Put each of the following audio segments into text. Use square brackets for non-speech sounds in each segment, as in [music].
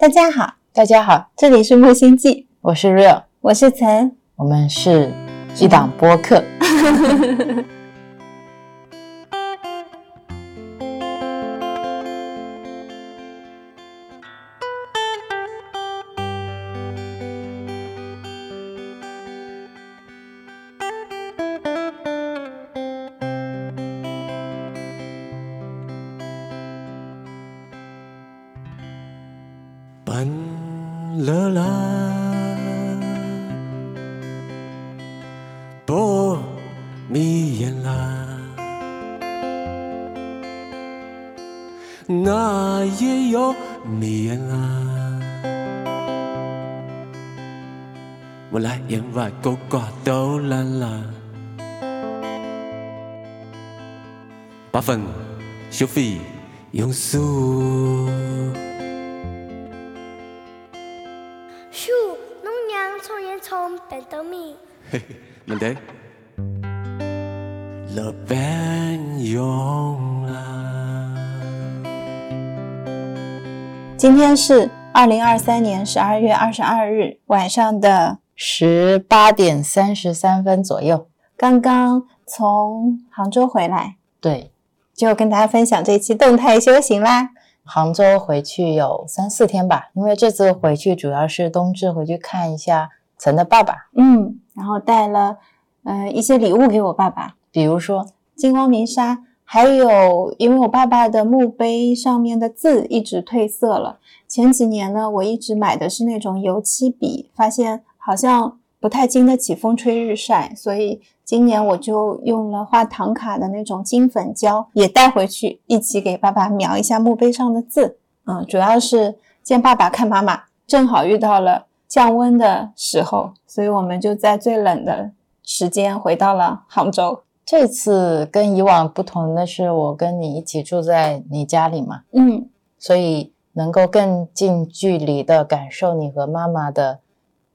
大家好，大家好，这里是木星记，我是 Real，我是岑，我们是一档播客。[laughs] 眼外勾挂都烂啦，八分收费用数。树农娘从烟囱变豆米，问题？了变用啊。今天是二零二三年十二月二十二日晚上的，十八点三十三分左右，刚刚从杭州回来，对，就跟大家分享这期动态修行啦。杭州回去有三四天吧，因为这次回去主要是冬至回去看一下岑的爸爸，嗯，然后带了呃一些礼物给我爸爸，比如说？金光明砂，还有因为我爸爸的墓碑上面的字一直褪色了，前几年呢我一直买的是那种油漆笔，发现好像不太经得起风吹日晒，所以今年我就用了画唐卡的那种金粉胶，也带回去一起给爸爸描一下墓碑上的字。嗯，主要是见爸爸看妈妈，正好遇到了降温的时候，所以我们就在最冷的时间回到了杭州。这次跟以往不同的是，我跟你一起住在你家里嘛，嗯，所以能够更近距离的感受你和妈妈的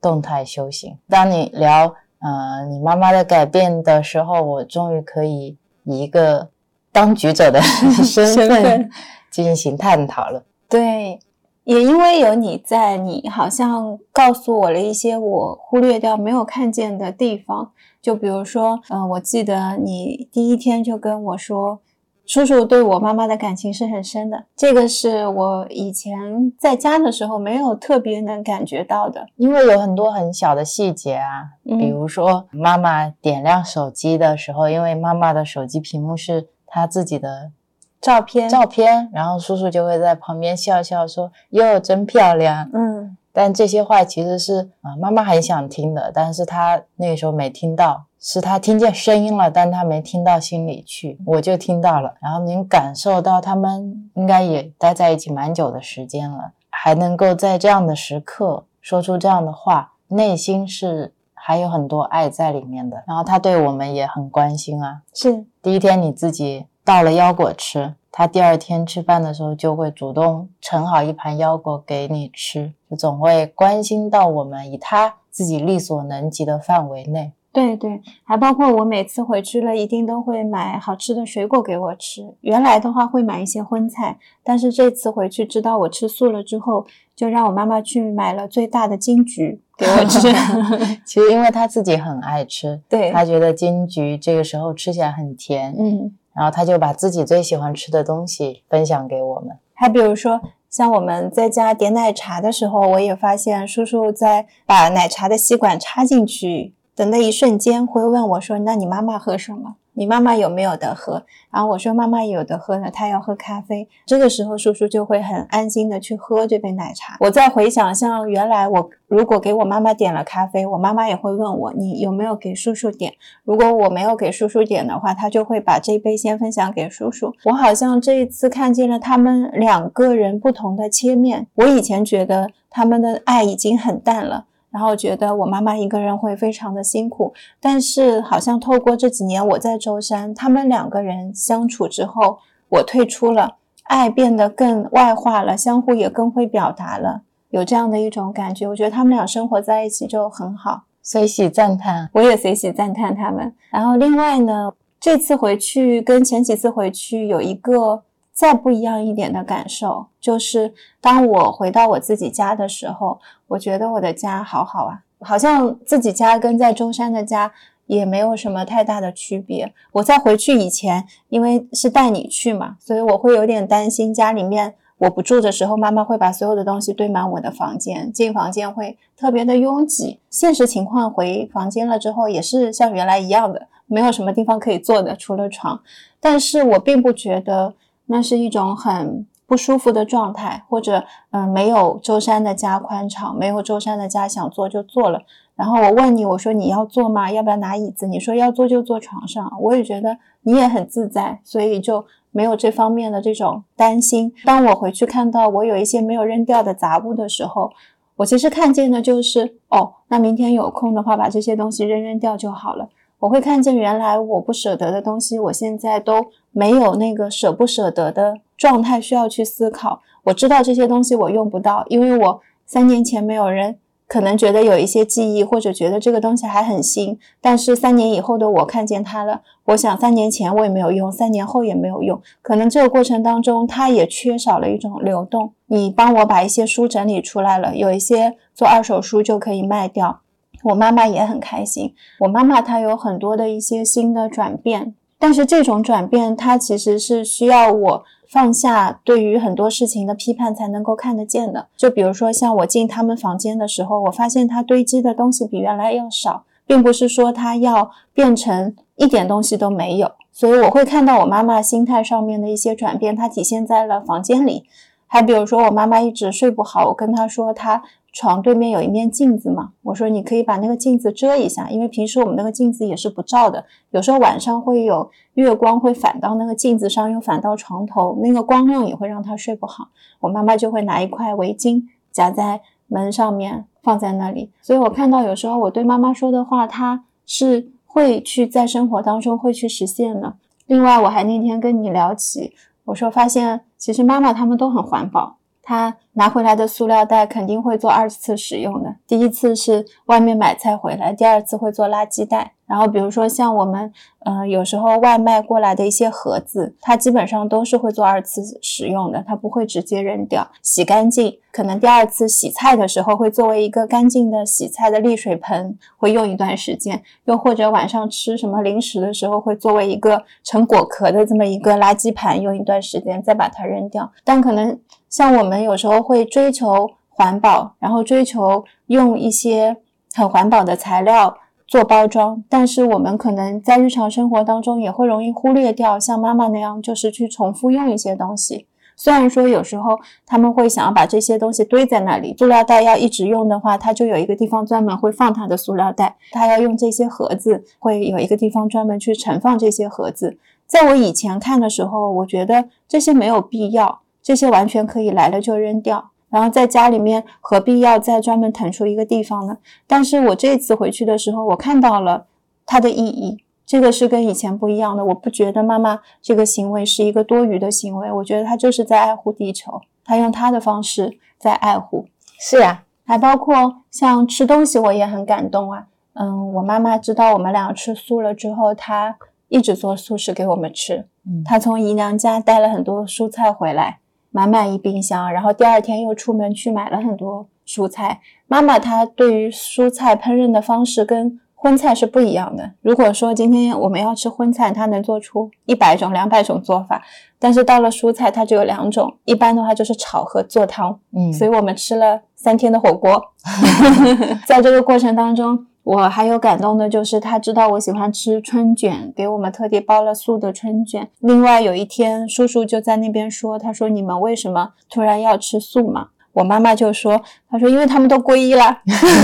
动态修行。当你聊呃你妈妈的改变的时候，我终于可以以一个当局者的身份进行探讨了。对，也因为有你在，你好像告诉我了一些我忽略掉、没有看见的地方。就比如说，嗯、我记得你第一天就跟我说，叔叔对我妈妈的感情是很深的，这个是我以前在家的时候没有特别能感觉到的。因为有很多很小的细节啊，嗯比如说妈妈点亮手机的时候，因为妈妈的手机屏幕是她自己的照片，照片，然后叔叔就会在旁边笑笑说：“哟，真漂亮。”嗯，但这些话其实是啊、妈妈很想听的，但是她那个时候没听到，是她听见声音了，但她没听到心里去，我就听到了。然后您感受到他们应该也待在一起蛮久的时间了，还能够在这样的时刻说出这样的话，内心是还有很多爱在里面的。然后他对我们也很关心啊，是，第一天你自己倒了腰果吃，他第二天吃饭的时候就会主动盛好一盘腰果给你吃，就总会关心到我们，以他自己力所能及的范围内。对对，还包括我每次回去了，一定都会买好吃的水果给我吃。原来的话会买一些荤菜，但是这次回去知道我吃素了之后，就让我妈妈去买了最大的金桔给我吃。[laughs] 其实因为他自己很爱吃，对，他觉得金桔这个时候吃起来很甜，嗯，然后他就把自己最喜欢吃的东西分享给我们。还比如说，像我们在家点奶茶的时候，我也发现叔叔在把奶茶的吸管插进去的那一瞬间，会问我说：“那你妈妈喝什么？你妈妈有没有得喝？”然后我说：“妈妈有的喝呢，她要喝咖啡。”这个时候，叔叔就会很安心的去喝这杯奶茶。我再回想，像原来我如果给我妈妈点了咖啡，我妈妈也会问我：“你有没有给叔叔点？”如果我没有给叔叔点的话，他就会把这杯先分享给叔叔。我好像这一次看见了他们两个人不同的切面。我以前觉得他们的爱已经很淡了。然后觉得我妈妈一个人会非常的辛苦，但是好像透过这几年我在舟山，他们两个人相处之后，我退出了，爱变得更外化了，相互也更会表达了，有这样的一种感觉。我觉得他们俩生活在一起就很好。随喜赞叹，我也随喜赞叹他们。然后另外呢，这次回去跟前几次回去有一个再不一样一点的感受，就是当我回到我自己家的时候，我觉得我的家好好啊，好像自己家跟在中山的家也没有什么太大的区别。我在回去以前，因为是带你去嘛，所以我会有点担心家里面我不住的时候，妈妈会把所有的东西堆满我的房间，进房间会特别的拥挤。现实情况回房间了之后，也是像原来一样的，没有什么地方可以坐的，除了床。但是我并不觉得。那是一种很不舒服的状态，或者嗯，没有舟山的家宽敞，没有舟山的家想坐就坐了。然后我问你，我说你要坐吗？要不要拿椅子？你说要坐就坐床上。我也觉得你也很自在，所以就没有这方面的这种担心。当我回去看到我有一些没有扔掉的杂物的时候，我其实看见的就是哦，那明天有空的话，把这些东西扔扔掉就好了。我会看见原来我不舍得的东西，我现在都没有那个舍不舍得的状态需要去思考。我知道这些东西我用不到，因为我三年前没有人可能觉得有一些记忆，或者觉得这个东西还很新。但是三年以后的我看见它了，我想三年前我也没有用，三年后也没有用。可能这个过程当中，它也缺少了一种流动。你帮我把一些书整理出来了，有一些做二手书就可以卖掉。我妈妈也很开心。我妈妈她有很多的一些新的转变，但是这种转变，它其实是需要我放下对于很多事情的批判才能够看得见的。就比如说，像我进他们房间的时候，我发现他堆积的东西比原来要少，并不是说他要变成一点东西都没有。所以我会看到我妈妈心态上面的一些转变，它体现在了房间里。还比如说，我妈妈一直睡不好，我跟她说她。床对面有一面镜子嘛？我说你可以把那个镜子遮一下，因为平时我们那个镜子也是不照的，有时候晚上会有月光会反到那个镜子上，又反到床头，那个光亮也会让他睡不好。我妈妈就会拿一块围巾夹在门上面放在那里，所以我看到有时候我对妈妈说的话，她是会去在生活当中会去实现的。另外，我还那天跟你聊起，我说发现其实妈妈他们都很环保。他拿回来的塑料袋肯定会做二次使用的。第一次是外面买菜回来，第二次会做垃圾袋。然后比如说像我们，嗯，有时候外卖过来的一些盒子，它基本上都是会做二次使用的，它不会直接扔掉，洗干净。可能第二次洗菜的时候会作为一个干净的洗菜的沥水盆，会用一段时间。又或者晚上吃什么零食的时候，会作为一个成果壳的这么一个垃圾盘，用一段时间再把它扔掉。但可能。像我们有时候会追求环保，然后追求用一些很环保的材料做包装，但是我们可能在日常生活当中也会容易忽略掉，像妈妈那样就是去重复用一些东西。虽然说有时候他们会想要把这些东西堆在那里，塑料袋要一直用的话，它就有一个地方专门会放它的塑料袋；它要用这些盒子，会有一个地方专门去盛放这些盒子。在我以前看的时候，我觉得这些没有必要。这些完全可以来了就扔掉，然后在家里面何必要再专门腾出一个地方呢？但是我这次回去的时候，我看到了它的意义，这个是跟以前不一样的。我不觉得妈妈这个行为是一个多余的行为，我觉得她就是在爱护地球，她用她的方式在爱护。是呀，还包括像吃东西，我也很感动啊。嗯，我妈妈知道我们俩吃素了之后，她一直做素食给我们吃。嗯，她从姨娘家带了很多蔬菜回来。满满一冰箱，然后第二天又出门去买了很多蔬菜。妈妈她对于蔬菜烹饪的方式跟荤菜是不一样的。如果说今天我们要吃荤菜，她能做出一百种、两百种做法，但是到了蔬菜，它只有两种。一般的话就是炒和做汤。嗯，所以我们吃了三天的火锅。[laughs] [laughs] 在这个过程当中。我还有感动的就是，他知道我喜欢吃春卷，给我们特地包了素的春卷。另外有一天，叔叔就在那边说：“他说你们为什么突然要吃素嘛？”我妈妈就说：“他说因为他们都皈依了，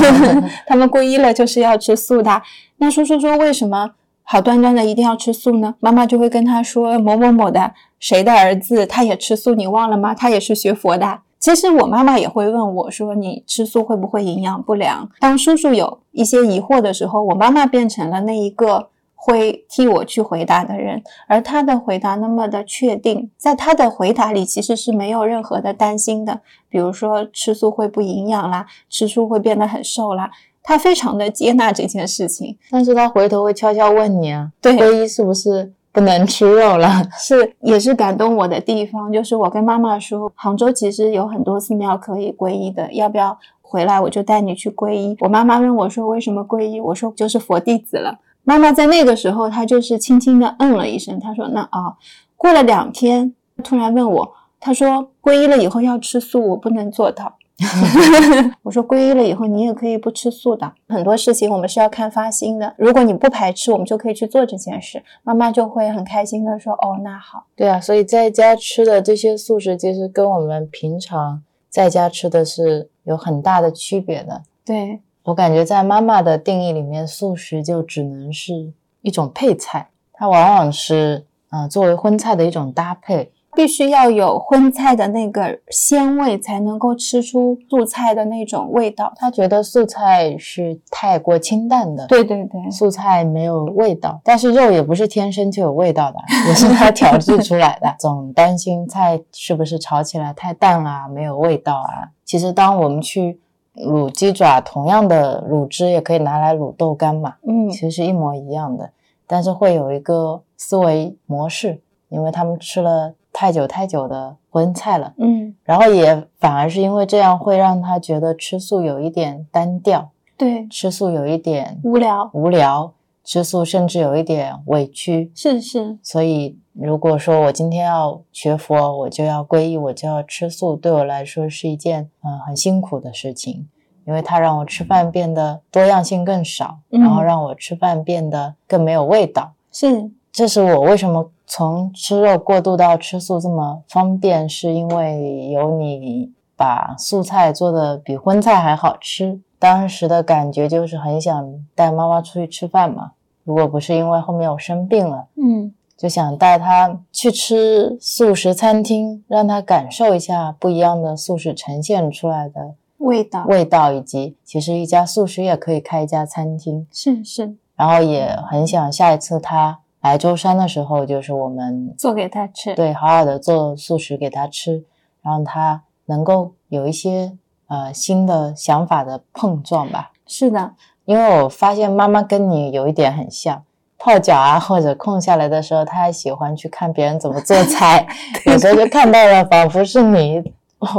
[laughs] 他们皈依了就是要吃素的。”那叔叔说：“为什么好端端的一定要吃素呢？”妈妈就会跟他说：“某某某的谁的儿子他也吃素，你忘了吗？他也是学佛的。”其实我妈妈也会问我说：“你吃素会不会营养不良？”当叔叔有一些疑惑的时候，我妈妈变成了那一个会替我去回答的人，而她的回答那么的确定，在她的回答里其实是没有任何的担心的。比如说吃素会不营养啦，吃素会变得很瘦啦，他非常的接纳这件事情。但是他回头会悄悄问你啊：“对，皈依是不是不能吃肉了。[laughs] 是也是感动我的地方，就是我跟妈妈说，杭州其实有很多寺庙可以皈依的，要不要回来我就带你去皈依？我妈妈问我说为什么皈依？我说就是佛弟子了。妈妈在那个时候，她就是轻轻的嗯了一声，她说那啊，过了两天，突然问我，她说皈依了以后要吃素，我不能做到。[laughs] 我说皈依了以后，你也可以不吃素的。很多事情我们是要看发心的。如果你不排斥，我们就可以去做这件事。妈妈就会很开心的说：“哦，那好。对啊，所以在家吃的这些素食，其实跟我们平常在家吃的是有很大的区别的。”对，我感觉在妈妈的定义里面，素食就只能是一种配菜，它往往是嗯、呃作为荤菜的一种搭配。必须要有荤菜的那个鲜味，才能够吃出素菜的那种味道。他觉得素菜是太过清淡的，对对对，素菜没有味道，但是肉也不是天生就有味道的，[laughs] 也是他调制出来的。[laughs] 总担心菜是不是炒起来太淡啦、没有味道啊。其实当我们去卤鸡爪，同样的卤汁也可以拿来卤豆干嘛，嗯其实是一模一样的，但是会有一个思维模式，因为他们吃了太久太久的荤菜了。嗯，然后也反而是因为这样，会让他觉得吃素有一点单调，对，吃素有一点无聊无聊，吃素甚至有一点委屈。是是，所以，如果说我今天要学佛，我就要皈依，我就要吃素，对我来说是一件嗯、呃很辛苦的事情，因为它让我吃饭变得多样性更少，嗯然后让我吃饭变得更没有味道。是这是我为什么从吃肉过渡到吃素这么方便，是因为有你把素菜做的比荤菜还好吃。当时的感觉就是很想带妈妈出去吃饭嘛，如果不是因为后面我生病了，嗯就想带她去吃素食餐厅，让她感受一下不一样的素食呈现出来的味道味道，以及其实一家素食也可以开一家餐厅。是是，然后也很想下一次他来舟山的时候，就是我们做给他吃。对好好的做素食给他吃，让他能够有一些呃新的想法的碰撞吧。是的，因为我发现妈妈跟你有一点很像，泡脚啊或者空下来的时候，她还喜欢去看别人怎么做菜，[laughs] 有时候就看到了仿佛是你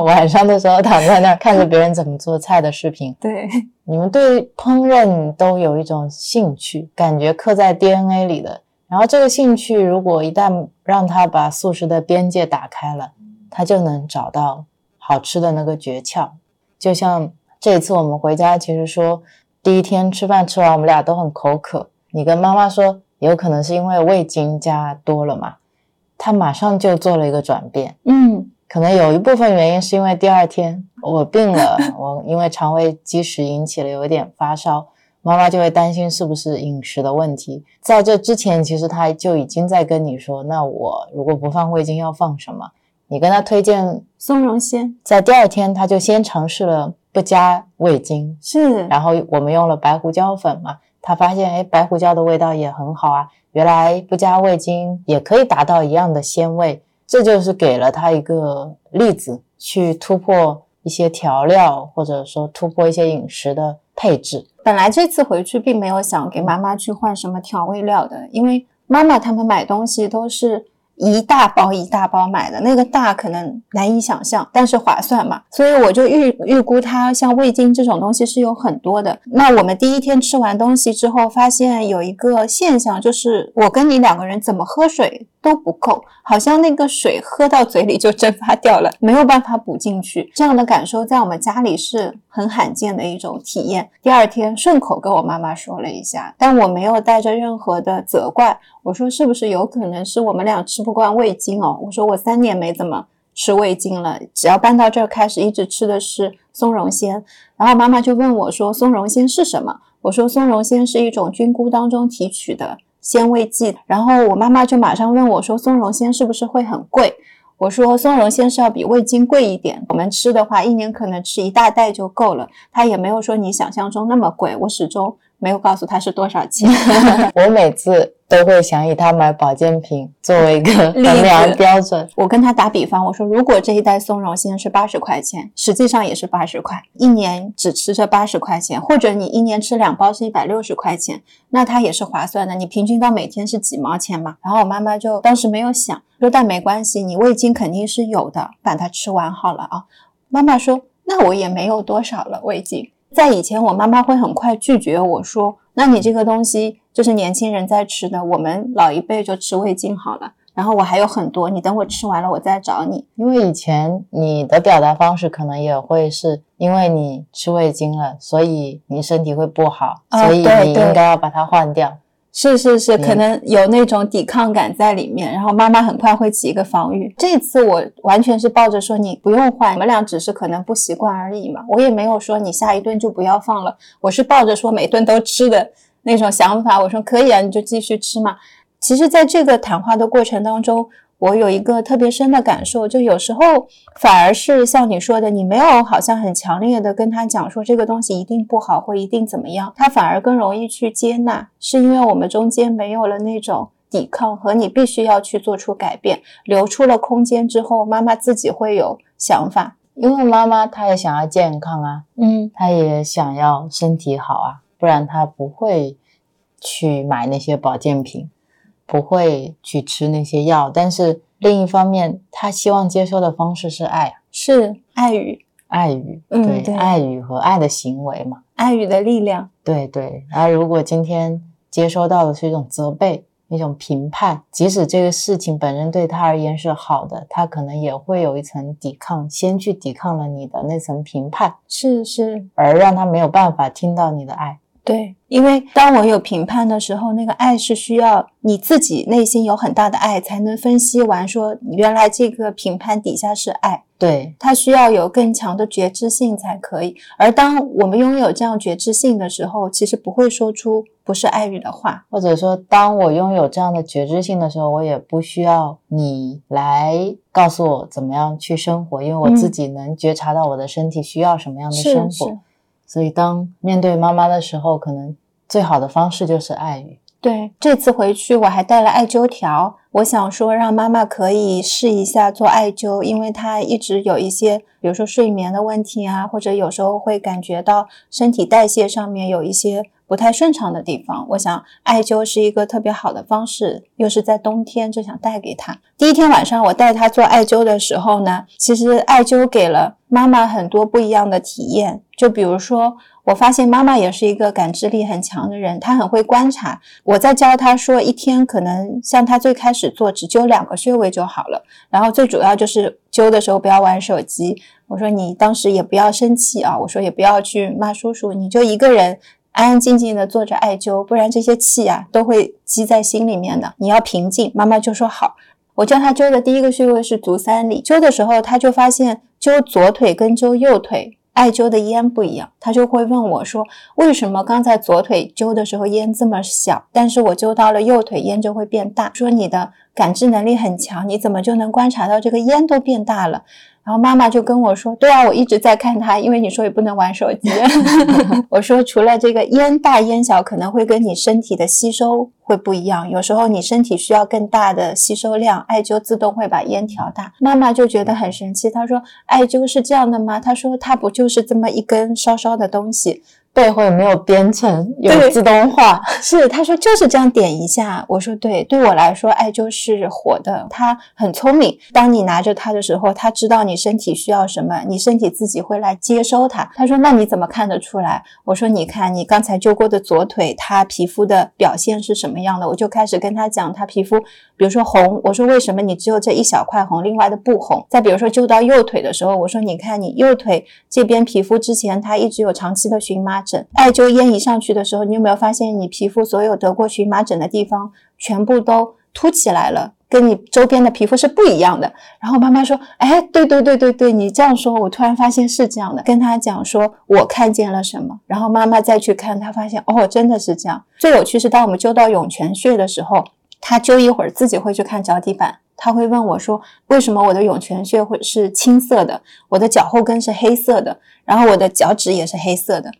晚上的时候躺在那儿看着别人怎么做菜的视频。对，你们对烹饪都有一种兴趣，感觉刻在 DNA 里的。然后这个兴趣，如果一旦让他把素食的边界打开了，他就能找到好吃的那个诀窍。就像这次我们回家，其实说第一天吃饭吃完，我们俩都很口渴。你跟妈妈说，有可能是因为味精加多了嘛，他马上就做了一个转变。嗯可能有一部分原因是因为第二天我病了，[laughs] 我因为肠胃积食引起了有一点发烧，妈妈就会担心是不是饮食的问题。在这之前，其实她就已经在跟你说，那我如果不放味精要放什么？你跟她推荐，松茸鲜在第二天她就先尝试了不加味精，是，然后我们用了白胡椒粉嘛，她发现哎白胡椒的味道也很好啊，原来不加味精也可以达到一样的鲜味。这就是给了他一个例子，去突破一些调料，或者说突破一些饮食的配置。本来这次回去并没有想给妈妈去换什么调味料的，因为妈妈他们买东西都是一大包一大包买的，那个大可能难以想象，但是划算嘛，所以我就预预估它像味精这种东西是有很多的。那我们第一天吃完东西之后，发现有一个现象，就是我跟你两个人怎么喝水都不够，好像那个水喝到嘴里就蒸发掉了，没有办法补进去。这样的感受在我们家里是很罕见的一种体验。第二天顺口跟我妈妈说了一下，但我没有带着任何的责怪。我说是不是有可能是我们俩吃不惯味精哦？我说我三年没怎么吃味精了，只要搬到这儿开始一直吃的是松茸鲜。然后妈妈就问我说松茸鲜是什么？我说松茸鲜是一种菌菇当中提取的鲜味剂。然后我妈妈就马上问我说松茸鲜是不是会很贵？我说松茸鲜是要比味精贵一点，我们吃的话一年可能吃一大袋就够了，它也没有说你想象中那么贵。我始终没有告诉他是多少钱。[laughs] 我每次都会想以他买保健品作为一个 [laughs] 衡量标准。我跟他打比方，我说如果这一袋松茸现在是八十块钱，实际上也是八十块，一年只吃这八十块钱，或者你一年吃两包是一百六十块钱，那它也是划算的。你平均到每天是几毛钱嘛？然后我妈妈就当时没有想说，但没关系，你味精肯定是有的，把它吃完好了啊。妈妈说，那我也没有多少了味精。在以前，我妈妈会很快拒绝我说，那你这个东西就是年轻人在吃的，我们老一辈就吃味精好了。然后我还有很多，你等我吃完了，我再找你。因为以前你的表达方式可能也会是因为你吃味精了，所以你身体会不好，啊所以你应该要把它换掉。是是是，嗯可能有那种抵抗感在里面，然后妈妈很快会起一个防御。这次我完全是抱着说你不用换，我们俩只是可能不习惯而已嘛。我也没有说你下一顿就不要放了，我是抱着说每顿都吃的那种想法。我说可以啊，你就继续吃嘛。其实，在这个谈话的过程当中，我有一个特别深的感受，就有时候反而是像你说的，你没有好像很强烈的跟他讲说这个东西一定不好或一定怎么样，他反而更容易去接纳，是因为我们中间没有了那种抵抗和你必须要去做出改变，留出了空间之后，妈妈自己会有想法。因为妈妈她也想要健康啊，嗯，她也想要身体好啊，不然她不会去买那些保健品，不会去吃那些药。但是另一方面，他希望接收的方式是爱，是爱语，爱语，嗯对，对爱语和爱的行为嘛。爱语的力量。对对，然后如果今天接收到的是一种责备、一种评判，即使这个事情本身对他而言是好的，他可能也会有一层抵抗，先去抵抗了你的那层评判，是是，而让他没有办法听到你的爱。对，因为当我有评判的时候，那个爱是需要你自己内心有很大的爱，才能分析完说原来这个评判底下是爱。对它需要有更强的觉知性才可以。而当我们拥有这样觉知性的时候，其实不会说出不是爱语的话。或者说，当我拥有这样的觉知性的时候，我也不需要你来告诉我怎么样去生活，因为我自己能觉察到我的身体需要什么样的生活。是，所以，当面对妈妈的时候，可能最好的方式就是爱语。对。这次回去我还带了艾灸条，我想说让妈妈可以试一下做艾灸，因为她一直有一些，比如说睡眠的问题啊，或者有时候会感觉到身体代谢上面有一些不太顺畅的地方。我想艾灸是一个特别好的方式，又是在冬天，就想带给他。第一天晚上我带他做艾灸的时候呢，其实艾灸给了妈妈很多不一样的体验，就比如说。我发现妈妈也是一个感知力很强的人，她很会观察。我在教她说，一天可能像她最开始做，只灸两个穴位就好了。然后最主要就是灸的时候不要玩手机。我说你当时也不要生气啊，我说也不要去骂叔叔，你就一个人安安静静的坐着艾灸，不然这些气啊都会积在心里面的。你要平静。妈妈就说好。我教他灸的第一个穴位是足三里，灸的时候他就发现灸左腿跟灸右腿。艾灸的烟不一样，他就会问我说：“为什么刚才左腿灸的时候烟这么小，但是我灸到了右腿烟就会变大？”说你的感知能力很强，你怎么就能观察到这个烟都变大了？然后妈妈就跟我说：“对啊，我一直在看它，因为你说也不能玩手机。[laughs] ” [laughs] 我说：“除了这个烟大烟小，可能会跟你身体的吸收会不一样，有时候你身体需要更大的吸收量，艾灸自动会把烟调大。”妈妈就觉得很神奇，她说：“艾灸是这样的吗？”她说：“它不就是这么一根烧烧的东西？”背后有没有编程，有自动化？[laughs] 是，他说就是这样点一下。我说对，对我来说，艾灸是活的，它很聪明。当你拿着它的时候，它知道你身体需要什么，你身体自己会来接收它。他说那你怎么看得出来？我说你看你刚才灸过的左腿，它皮肤的表现是什么样的？我就开始跟他讲，他皮肤比如说红，我说为什么你只有这一小块红，另外的不红？再比如说灸到右腿的时候，我说你看你右腿这边皮肤之前它一直有长期的荨麻疹，艾灸烟一上去的时候，你有没有发现你皮肤所有得过荨麻疹的地方全部都凸起来了？跟你周边的皮肤是不一样的。然后妈妈说：“哎，对对对对对，你这样说，我突然发现是这样的。”跟他讲说我看见了什么，然后妈妈再去看，她发现哦，真的是这样。最有趣是当我们灸到涌泉穴的时候，她灸一会儿自己会去看脚底板，她会问我说：“为什么我的涌泉穴会是青色的，我的脚后跟是黑色的，然后我的脚趾也是黑色的？”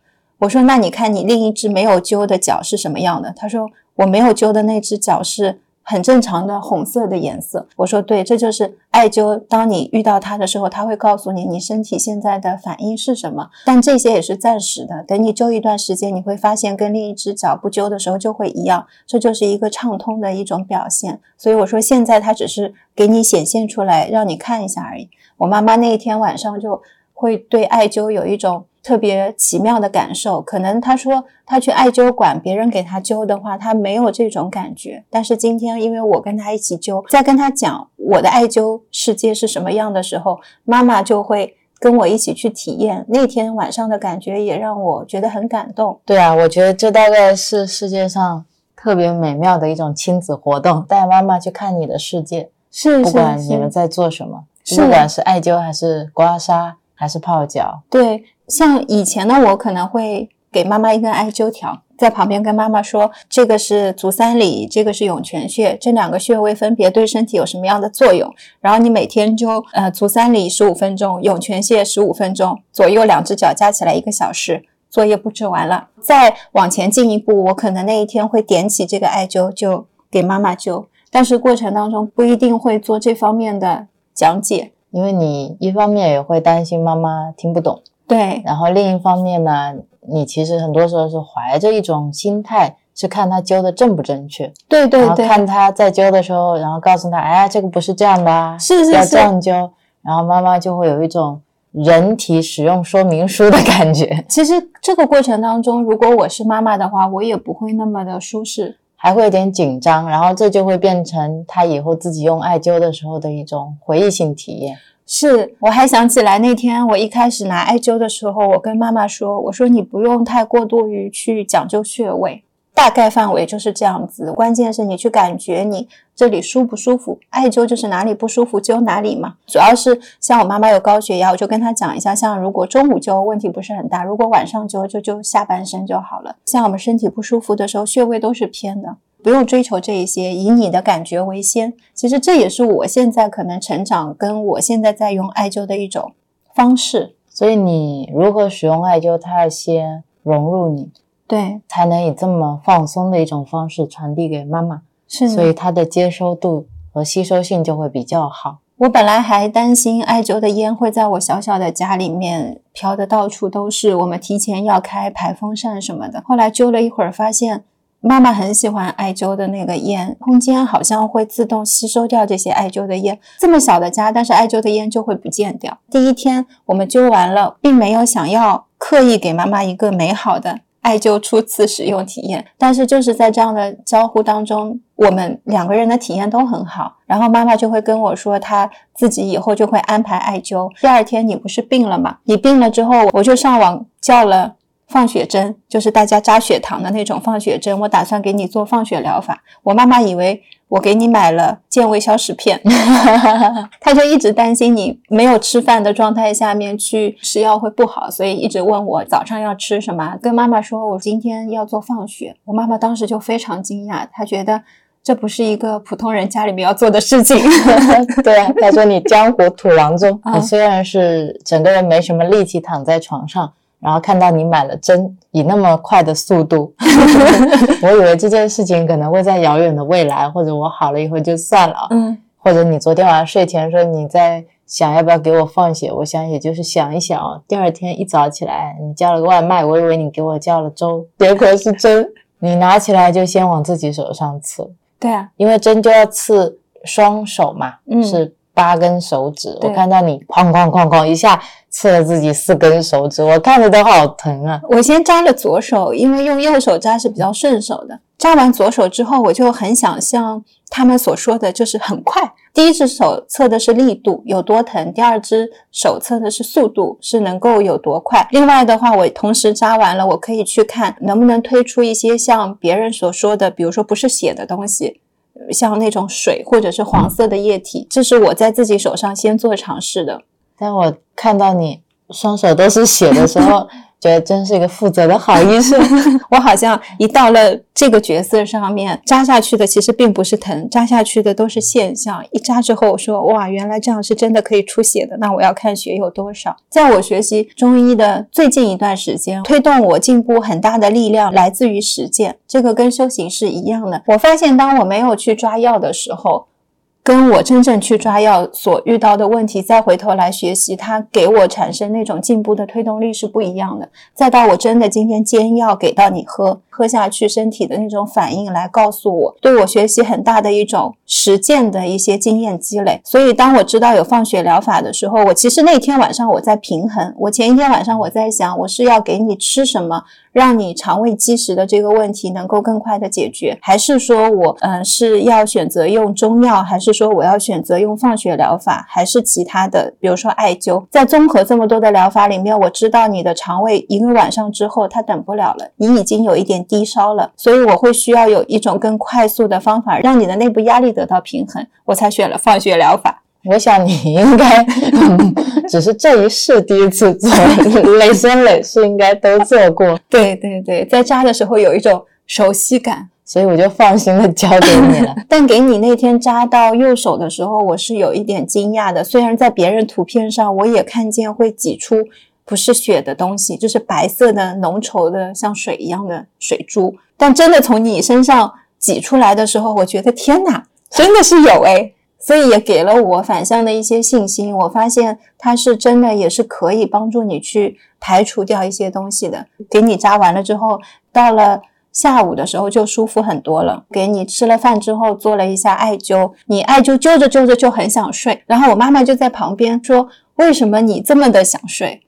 我说：“那你看你另一只没有灸的脚是什么样的？”他说：“我没有灸的那只脚是很正常的红色的颜色。我说对，这就是艾灸。当你遇到它的时候，它会告诉你你身体现在的反应是什么。但这些也是暂时的，等你灸一段时间，你会发现跟另一只脚不灸的时候就会一样，这就是一个畅通的一种表现。所以我说现在它只是给你显现出来，让你看一下而已。我妈妈那一天晚上就会对艾灸有一种。特别奇妙的感受，可能他说他去艾灸馆，别人给他灸的话，他没有这种感觉。但是今天，因为我跟他一起灸，在跟他讲我的艾灸世界是什么样的时候，妈妈就会跟我一起去体验。那天晚上的感觉也让我觉得很感动。对啊，我觉得这大概是世界上特别美妙的一种亲子活动，带妈妈去看你的世界，是不管你们在做什么，不管是艾灸还是刮痧还是泡脚，对。像以前呢，我可能会给妈妈一根艾灸条，在旁边跟妈妈说：“这个是足三里，这个是涌泉穴，这两个穴位分别对身体有什么样的作用？然后你每天灸，呃，足三里十五分钟，涌泉穴十五分钟，左右两只脚加起来一个小时，作业布置完了。再往前进一步，我可能那一天会点起这个艾灸，就给妈妈灸，但是过程当中不一定会做这方面的讲解，因为你一方面也会担心妈妈听不懂。”对，然后另一方面呢，你其实很多时候是怀着一种心态，是看他灸的正不正确。对对对，看他在灸的时候，然后告诉他，哎，这个不是这样的啊，是是要这样灸。然后妈妈就会有一种人体使用说明书的感觉。其实这个过程当中，如果我是妈妈的话，我也不会那么的舒适，还会有点紧张。然后这就会变成他以后自己用艾灸的时候的一种回忆性体验。是，我还想起来那天我一开始拿艾灸的时候，我跟妈妈说：“我说你不用太过度于去讲究穴位，大概范围就是这样子。关键是你去感觉你这里舒不舒服。艾灸就是哪里不舒服灸哪里嘛。主要是像我妈妈有高血压，我就跟她讲一下，像如果中午灸问题不是很大，如果晚上灸就灸下半身就好了。像我们身体不舒服的时候，穴位都是偏的。”不用追求这一些，以你的感觉为先。其实这也是我现在可能成长，跟我现在在用艾灸的一种方式。所以你如何使用艾灸，它要先融入你，对，才能以这么放松的一种方式传递给妈妈。是，所以它的接收度和吸收性就会比较好。我本来还担心艾灸的烟会在我小小的家里面飘的到处都是，我们提前要开排风扇什么的。后来灸了一会儿，发现。妈妈很喜欢艾灸的那个烟，空间好像会自动吸收掉这些艾灸的烟。这么小的家，但是艾灸的烟就会不见掉。第一天我们灸完了，并没有想要刻意给妈妈一个美好的艾灸初次使用体验，但是就是在这样的交互当中，我们两个人的体验都很好。然后妈妈就会跟我说，她自己以后就会安排艾灸。第二天你不是病了吗？你病了之后，我就上网叫了。放血针就是大家扎血糖的那种放血针，我打算给你做放血疗法。我妈妈以为我给你买了健胃消食片，[laughs] 他就一直担心你没有吃饭的状态下面去吃药会不好，所以一直问我早上要吃什么。跟妈妈说我今天要做放血，我妈妈当时就非常惊讶，她觉得这不是一个普通人家里面要做的事情。[laughs] 对啊，她说你江湖土郎中，你虽然是整个人没什么力气躺在床上。然后看到你买了针，以那么快的速度，[laughs] 我以为这件事情可能会在遥远的未来，或者我好了以后就算了。嗯，或者你昨天晚上睡前说你在想要不要给我放血，我想也就是想一想。第二天一早起来，你叫了个外卖，我以为你给我叫了粥，结果是针。你拿起来就先往自己手上刺。对啊，因为针就要刺双手嘛，是。八根手指，我看到你哐哐哐哐一下刺了自己四根手指，我看着都好疼啊！我先扎了左手，因为用右手扎是比较顺手的。扎完左手之后，我就很想像他们所说的就是很快。第一只手测的是力度有多疼，第二只手测的是速度是能够有多快。另外的话，我同时扎完了，我可以去看能不能推出一些像别人所说的，比如说不是血的东西。像那种水或者是黄色的液体，这是我在自己手上先做尝试的。但我看到你双手都是血的时候，[laughs] 觉得真是一个负责的好医生。[laughs] 我好像一到了这个角色上面，扎下去的其实并不是疼，扎下去的都是现象。一扎之后，我说哇，原来这样是真的可以出血的。那我要看血有多少。在我学习中医的最近一段时间，推动我进步很大的力量来自于实践，这个跟修行是一样的。我发现，当我没有去抓药的时候。跟我真正去抓药所遇到的问题，再回头来学习，它给我产生那种进步的推动力是不一样的。再到我真的今天煎药给到你喝，喝下去身体的那种反应来告诉我，对我学习很大的一种实践的一些经验积累。所以当我知道有放血疗法的时候，我其实那天晚上我在平衡，我前一天晚上我在想，我是要给你吃什么。让你肠胃积食的这个问题能够更快的解决，还是说我嗯是要选择用中药，还是说我要选择用放血疗法，还是其他的，比如说艾灸？在综合这么多的疗法里面，我知道你的肠胃一个晚上之后它等不了了，你已经有一点低烧了，所以我会需要有一种更快速的方法，让你的内部压力得到平衡，我才选了放血疗法。我想你应该 [laughs] 只是这一世第一次做，累生累世应该都做过。对对对，在扎的时候有一种熟悉感，所以我就放心的交给你了。[laughs] 但给你那天扎到右手的时候，我是有一点惊讶的。虽然在别人图片上我也看见会挤出不是血的东西，就是白色的浓稠的像水一样的水珠，但真的从你身上挤出来的时候，我觉得天哪，[laughs] 真的是有哎。所以也给了我反向的一些信心。我发现它是真的，也是可以帮助你去排除掉一些东西的。给你扎完了之后，到了下午的时候就舒服很多了。给你吃了饭之后做了一下艾灸，你艾灸灸着灸着就很想睡。然后我妈妈就在旁边说：“为什么你这么的想睡？”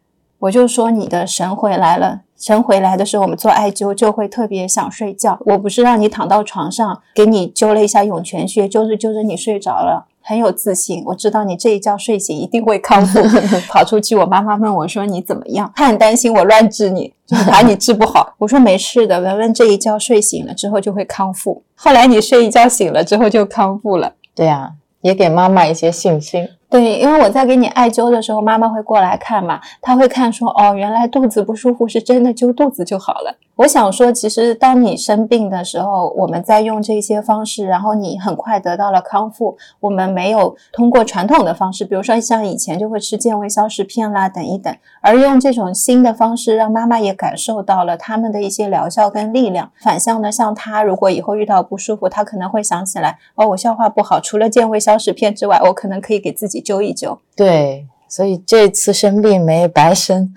我就说：“你的神回来了。”神回来的时候，我们做艾灸就会特别想睡觉。我不是让你躺到床上，给你灸了一下涌泉穴，灸着灸着你睡着了，很有自信。我知道你这一觉睡醒一定会康复。[laughs] 跑出去，我妈妈问我说你怎么样？她很担心我乱治你，就怕你治不好。我说没事的，文文这一觉睡醒了之后就会康复。后来你睡一觉醒了之后就康复了。对呀，也给妈妈一些信心。对，因为我在给你艾灸的时候，妈妈会过来看嘛，她会看说，哦，原来肚子不舒服是真的灸肚子就好了。我想说，其实当你生病的时候，我们在用这些方式，然后你很快得到了康复。我们没有通过传统的方式，比如说像以前就会吃健胃消食片啦，等一等，而用这种新的方式，让妈妈也感受到了他们的一些疗效跟力量。反向的，像她如果以后遇到不舒服，她可能会想起来，哦，我消化不好，除了健胃消食片之外，我可能可以给自己灸一灸。对，所以这次生病没白生，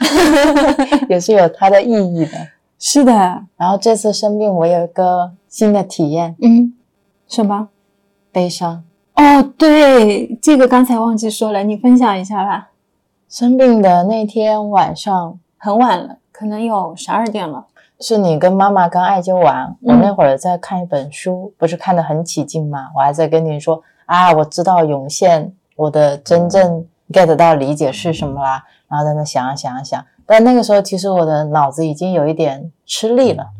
[laughs] 也是有它的意义的。是的，然后这次生病，我有一个新的体验。嗯，什么？悲伤。哦，对，这个刚才忘记说了，你分享一下吧。生病的那天晚上很晚了，可能有十二点了。是你跟妈妈刚艾灸完，我那会儿在看一本书，不是看得很起劲吗？我还在跟你说啊，我知道涌现我的真正 get 到理解是什么啦，然后在那想啊想啊想。但那个时候，其实我的脑子已经有一点吃力了，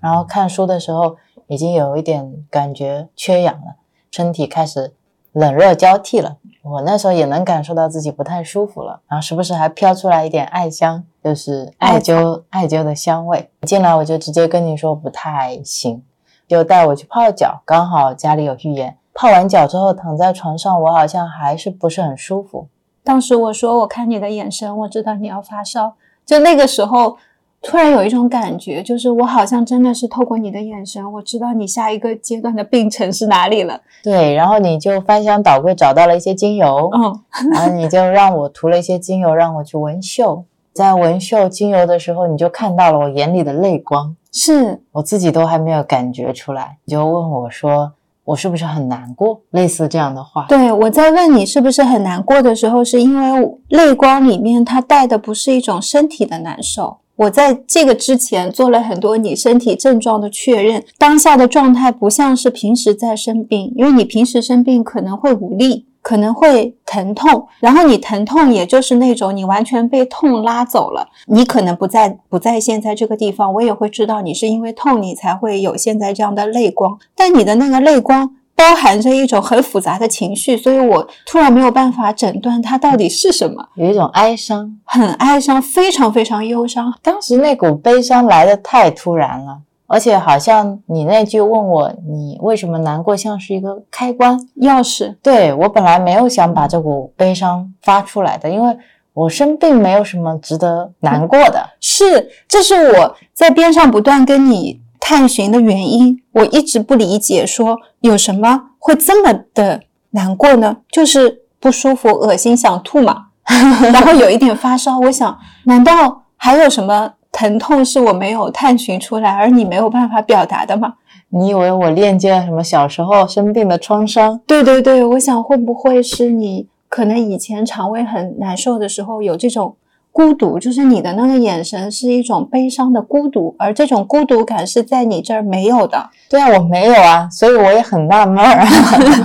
然后看书的时候已经有一点感觉缺氧了，身体开始冷热交替了。我那时候也能感受到自己不太舒服了，然后时不时还飘出来一点艾香，就是艾灸艾灸的香味。进来我就直接跟你说不太行，就带我去泡脚。刚好家里有浴盐，泡完脚之后躺在床上，我好像还是不是很舒服。当时我说，我看你的眼神，我知道你要发烧。就那个时候，突然有一种感觉，就是我好像真的是透过你的眼神，我知道你下一个阶段的病程是哪里了。对，然后你就翻箱倒柜找到了一些精油，嗯，然后你就让我涂了一些精油，让我去纹绣。在纹绣精油的时候，你就看到了我眼里的泪光，是我自己都还没有感觉出来，你就问我说。我是不是很难过？类似这样的话，对我在问你是不是很难过的时候，是因为泪光里面它带的不是一种身体的难受。我在这个之前做了很多你身体症状的确认，当下的状态不像是平时在生病，因为你平时生病可能会无力。可能会疼痛，然后你疼痛也就是那种你完全被痛拉走了，你可能不在不在现在这个地方，我也会知道你是因为痛你才会有现在这样的泪光，但你的那个泪光包含着一种很复杂的情绪，所以我突然没有办法诊断它到底是什么，有一种哀伤，很哀伤，非常非常忧伤。当时那股悲伤来的太突然了，而且好像你那句问我你为什么难过，像是一个开关钥匙。对我本来没有想把这股悲伤发出来的，因为我生病没有什么值得难过的。[laughs] 是，这是我在边上不断跟你探寻的原因。我一直不理解，说有什么会这么的难过呢？就是不舒服、恶心、想吐嘛，[laughs] 然后有一点发烧。我想，难道还有什么疼痛是我没有探寻出来，而你没有办法表达的吗？你以为我链接了什么小时候生病的创伤？对对对，我想会不会是你可能以前肠胃很难受的时候有这种。孤独就是你的那个眼神是一种悲伤的孤独，而这种孤独感是在你这儿没有的。对啊，我没有啊，所以我也很纳闷儿。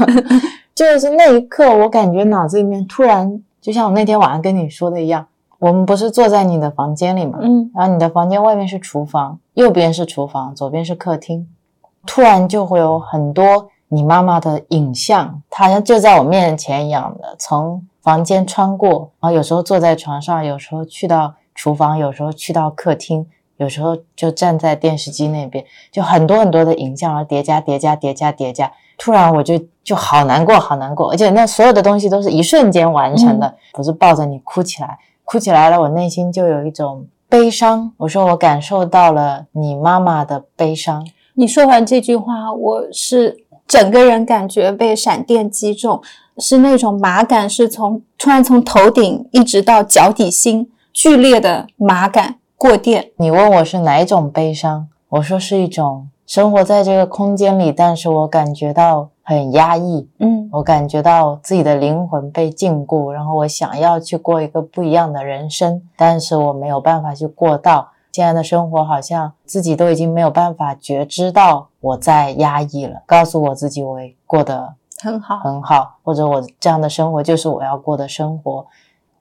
[laughs] 就是那一刻，我感觉脑子里面突然，就像我那天晚上跟你说的一样，我们不是坐在你的房间里嘛，嗯，然后你的房间外面是厨房，右边是厨房，左边是客厅，突然就会有很多你妈妈的影像，她好像就在我面前一样的从。房间穿过，然后有时候坐在床上，有时候去到厨房，有时候去到客厅，有时候就站在电视机那边，就很多很多的影像，然后叠加叠加叠加叠加。突然我就就好难过，好难过，而且那所有的东西都是一瞬间完成的，不是抱着你哭起来，哭起来了，我内心就有一种悲伤。我说我感受到了你妈妈的悲伤。你说完这句话，我是整个人感觉被闪电击中。是那种麻感，是从突然从头顶一直到脚底心，剧烈的麻感过电。你问我是哪一种悲伤，我说是一种生活在这个空间里，但是我感觉到很压抑。嗯，我感觉到自己的灵魂被禁锢，然后我想要去过一个不一样的人生，但是我没有办法去过到。现在的生活好像自己都已经没有办法觉知到我在压抑了，告诉我自己我过得。很好，很好，或者我这样的生活就是我要过的生活，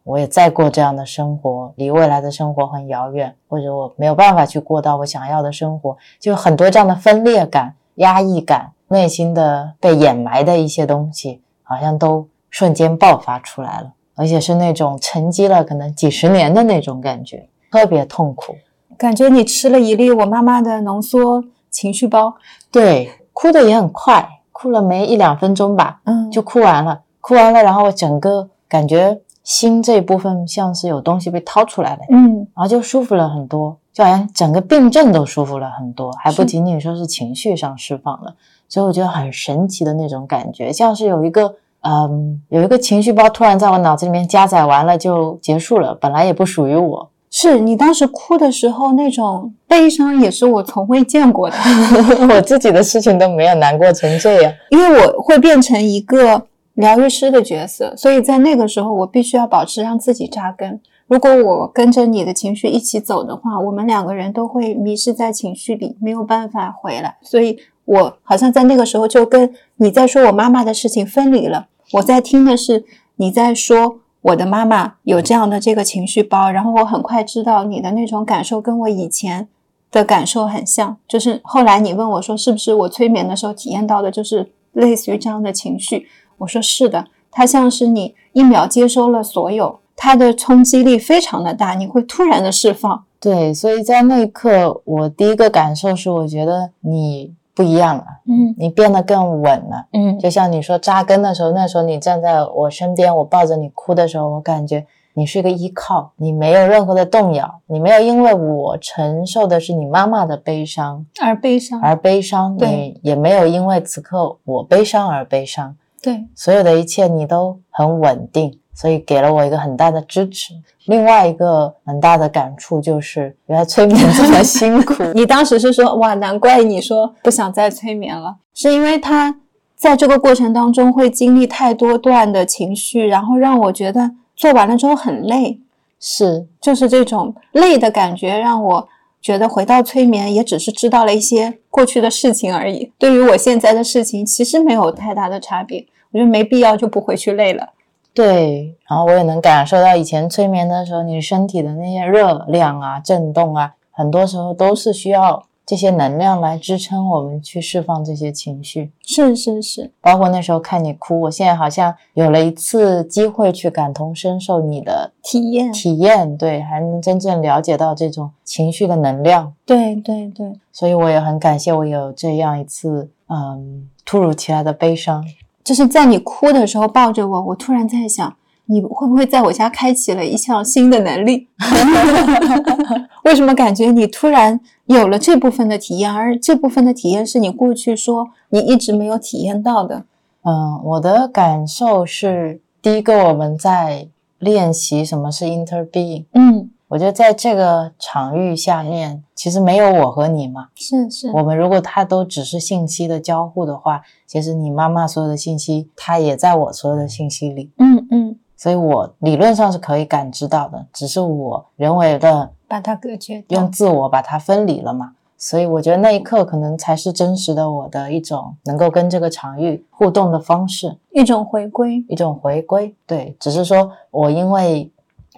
我也在过这样的生活，离未来的生活很遥远，或者我没有办法去过到我想要的生活，就很多这样的分裂感、压抑感，内心的被掩埋的一些东西，好像都瞬间爆发出来了，而且是那种沉积了可能几十年的那种感觉，特别痛苦，感觉你吃了一粒我妈妈的浓缩情绪包，对，哭的也很快。哭了没一两分钟吧，嗯，就哭完了。哭完了，然后我整个感觉心这一部分像是有东西被掏出来了，嗯，然后就舒服了很多，就好像整个病症都舒服了很多，还不仅仅说是情绪上释放了。所以我觉得很神奇的那种感觉，像是有一个嗯，有一个情绪包突然在我脑子里面加载完了就结束了，本来也不属于我。是你当时哭的时候那种悲伤，也是我从未见过的。[laughs] 我自己的事情都没有难过成这样，因为我会变成一个疗愈师的角色，所以在那个时候我必须要保持让自己扎根。如果我跟着你的情绪一起走的话，我们两个人都会迷失在情绪里，没有办法回来。所以我好像在那个时候就跟你在说我妈妈的事情分离了。我在听的是你在说。我的妈妈有这样的这个情绪包，然后我很快知道你的那种感受跟我以前的感受很像，就是后来你问我说是不是我催眠的时候体验到的，就是类似于这样的情绪。我说是的，它像是你一秒接收了所有，它的冲击力非常的大，你会突然的释放。对，所以在那一刻，我第一个感受是，我觉得你。不一样了，嗯，你变得更稳了，嗯，就像你说扎根的时候，那时候你站在我身边，我抱着你哭的时候，我感觉你是一个依靠，你没有任何的动摇，你没有因为我承受的是你妈妈的悲伤而悲伤，而悲伤，对，也没有因为此刻我悲伤而悲伤，对，所有的一切你都很稳定。所以给了我一个很大的支持。另外一个很大的感触就是，原来催眠这么辛苦。[laughs] 你当时是说哇，难怪你说不想再催眠了，是因为他在这个过程当中会经历太多段的情绪，然后让我觉得做完了之后很累。是，就是这种累的感觉，让我觉得回到催眠也只是知道了一些过去的事情而已。对于我现在的事情，其实没有太大的差别。我觉得没必要就不回去累了。对，然后我也能感受到以前催眠的时候，你身体的那些热量啊、震动啊，很多时候都是需要这些能量来支撑我们去释放这些情绪。是是是，包括那时候看你哭，我现在好像有了一次机会去感同身受你的体验，体验，对，还能真正了解到这种情绪的能量。对对对，所以我也很感谢我有这样一次，嗯，突如其来的悲伤。就是在你哭的时候抱着我，我突然在想，你会不会在我家开启了一项新的能力？[laughs] 为什么感觉你突然有了这部分的体验，而这部分的体验是你过去说你一直没有体验到的？嗯，我的感受是，第一个我们在练习什么是 interbeing。嗯，我觉得在这个场域下面，其实没有我和你嘛。是是，我们如果它都只是信息的交互的话，其实你妈妈所有的信息，它也在我所有的信息里。嗯嗯，所以我理论上是可以感知到的，只是我人为的把它隔绝掉用自我把它分离了嘛。所以我觉得那一刻可能才是真实的我的一种能够跟这个场域互动的方式，一种回归。一种回归。对，只是说我因为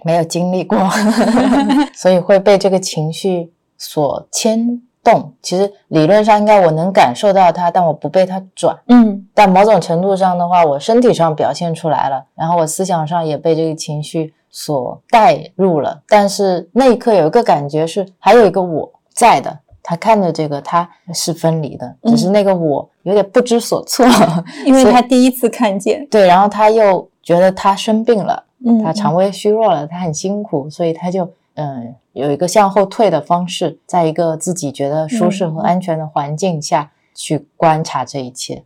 没有经历过，[laughs] 所以会被这个情绪所牵动。其实理论上应该我能感受到它，但我不被它转。嗯但某种程度上的话，我身体上表现出来了，然后我思想上也被这个情绪所带入了。但是那一刻有一个感觉是，还有一个我在的，他看着这个，他是分离的，只是那个我有点不知所措，[laughs] 因为他第一次看见，对，然后他又觉得他生病了，嗯，他肠胃虚弱了，他很辛苦，所以他就嗯有一个向后退的方式，在一个自己觉得舒适和嗯安全的环境下去观察这一切。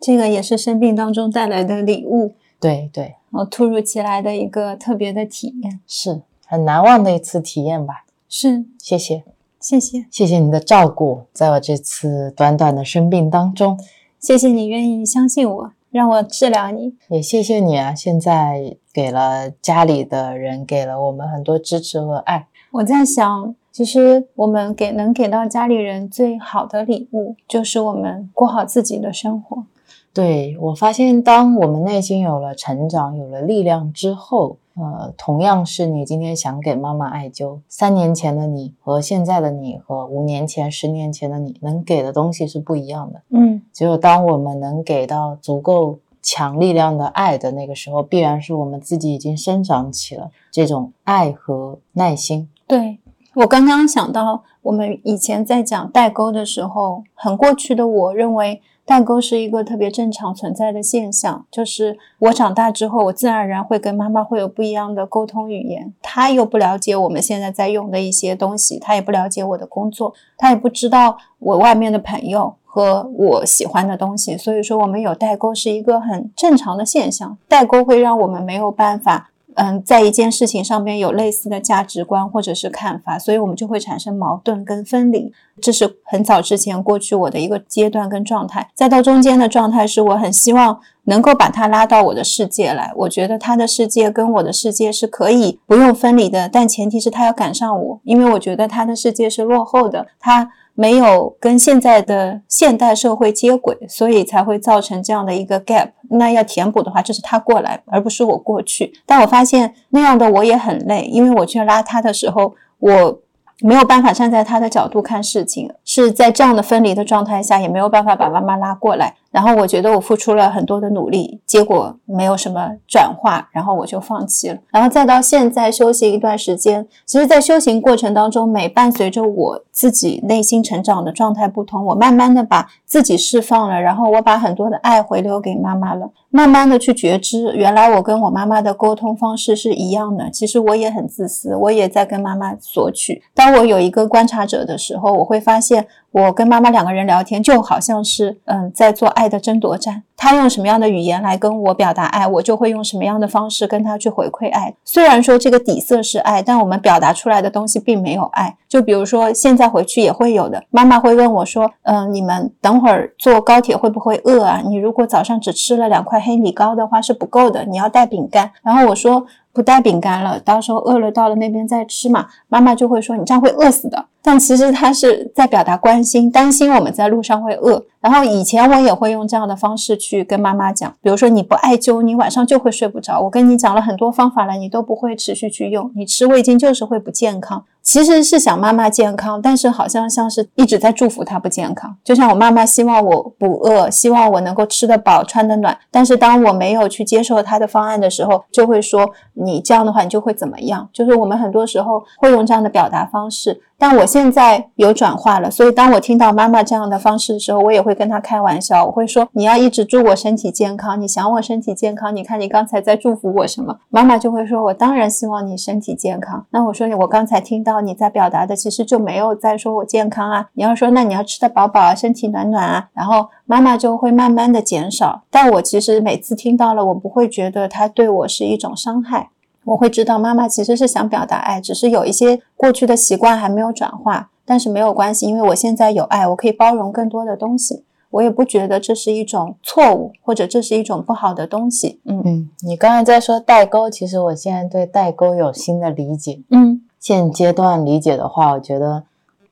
这个也是生病当中带来的礼物，对对，然后突如其来的一个特别的体验。是很难忘的一次体验吧。是，谢谢，谢谢，谢谢你的照顾，在我这次短短的生病当中，谢谢你愿意相信我，让我治疗你。也谢谢你啊！现在给了家里的人，给了我们很多支持和爱。我在想，其实我们给能给到家里人最好的礼物，就是我们过好自己的生活。对我发现，当我们内心有了成长、有了力量之后，呃，同样是你今天想给妈妈艾灸，三年前的你和现在的你和五年前、十年前的你能给的东西是不一样的。嗯只有当我们能给到足够强力量的爱的那个时候，必然是我们自己已经生长起了这种爱和耐心。对我刚刚想到，我们以前在讲代沟的时候，很过去的我认为代沟是一个特别正常存在的现象，就是我长大之后，我自然而然会跟妈妈会有不一样的沟通语言。她又不了解我们现在在用的一些东西，她也不了解我的工作，她也不知道我外面的朋友和我喜欢的东西，所以说我们有代沟是一个很正常的现象。代沟会让我们没有办法嗯，在一件事情上面有类似的价值观或者是看法，所以我们就会产生矛盾跟分离。这是很早之前过去我的一个阶段跟状态。再到中间的状态是我很希望能够把他拉到我的世界来，我觉得他的世界跟我的世界是可以不用分离的，但前提是他要赶上我，因为我觉得他的世界是落后的，他。没有跟现在的现代社会接轨，所以才会造成这样的一个 gap。那要填补的话，就是他过来，而不是我过去。但我发现那样的我也很累，因为我去拉他的时候，我没有办法站在他的角度看事情，是在这样的分离的状态下，也没有办法把妈妈拉过来。然后我觉得我付出了很多的努力，结果没有什么转化，然后我就放弃了。然后再到现在休息一段时间，其实，在修行过程当中，每伴随着我自己内心成长的状态不同，我慢慢的把自己释放了，然后我把很多的爱回流给妈妈了，慢慢的去觉知，原来我跟我妈妈的沟通方式是一样的。其实我也很自私，我也在跟妈妈索取。当我有一个观察者的时候，我会发现。我跟妈妈两个人聊天，就好像是嗯在做爱的争夺战。他用什么样的语言来跟我表达爱，我就会用什么样的方式跟他去回馈爱。虽然说这个底色是爱，但我们表达出来的东西并没有爱。就比如说现在回去也会有的，妈妈会问我说：“嗯，你们等会儿坐高铁会不会饿啊？你如果早上只吃了两块黑米糕的话是不够的，你要带饼干。”然后我说。不带饼干了，到时候饿了到了那边再吃嘛。妈妈就会说你这样会饿死的。但其实他是在表达关心，担心我们在路上会饿。然后以前我也会用这样的方式去跟妈妈讲，比如说你不艾灸，你晚上就会睡不着。我跟你讲了很多方法了，你都不会持续去用，你吃味精就是会不健康。其实是想妈妈健康，但是好像像是一直在祝福她不健康。就像我妈妈希望我不饿，希望我能够吃得饱、穿得暖，但是当我没有去接受她的方案的时候，就会说你这样的话你就会怎么样？就是我们很多时候会用这样的表达方式。但我现在有转化了，所以当我听到妈妈这样的方式的时候，我也会跟她开玩笑，我会说你要一直祝我身体健康，你想我身体健康，你看你刚才在祝福我什么？妈妈就会说，我当然希望你身体健康。那我说我刚才听到你在表达的，其实就没有在说我健康啊。你要说那你要吃得饱饱啊，身体暖暖啊，然后妈妈就会慢慢的减少。但我其实每次听到了，我不会觉得它对我是一种伤害。我会知道妈妈其实是想表达爱，只是有一些过去的习惯还没有转化，但是没有关系，因为我现在有爱，我可以包容更多的东西。我也不觉得这是一种错误，或者这是一种不好的东西。嗯嗯，你刚才在说代沟，其实我现在对代沟有新的理解。嗯，现阶段理解的话，我觉得，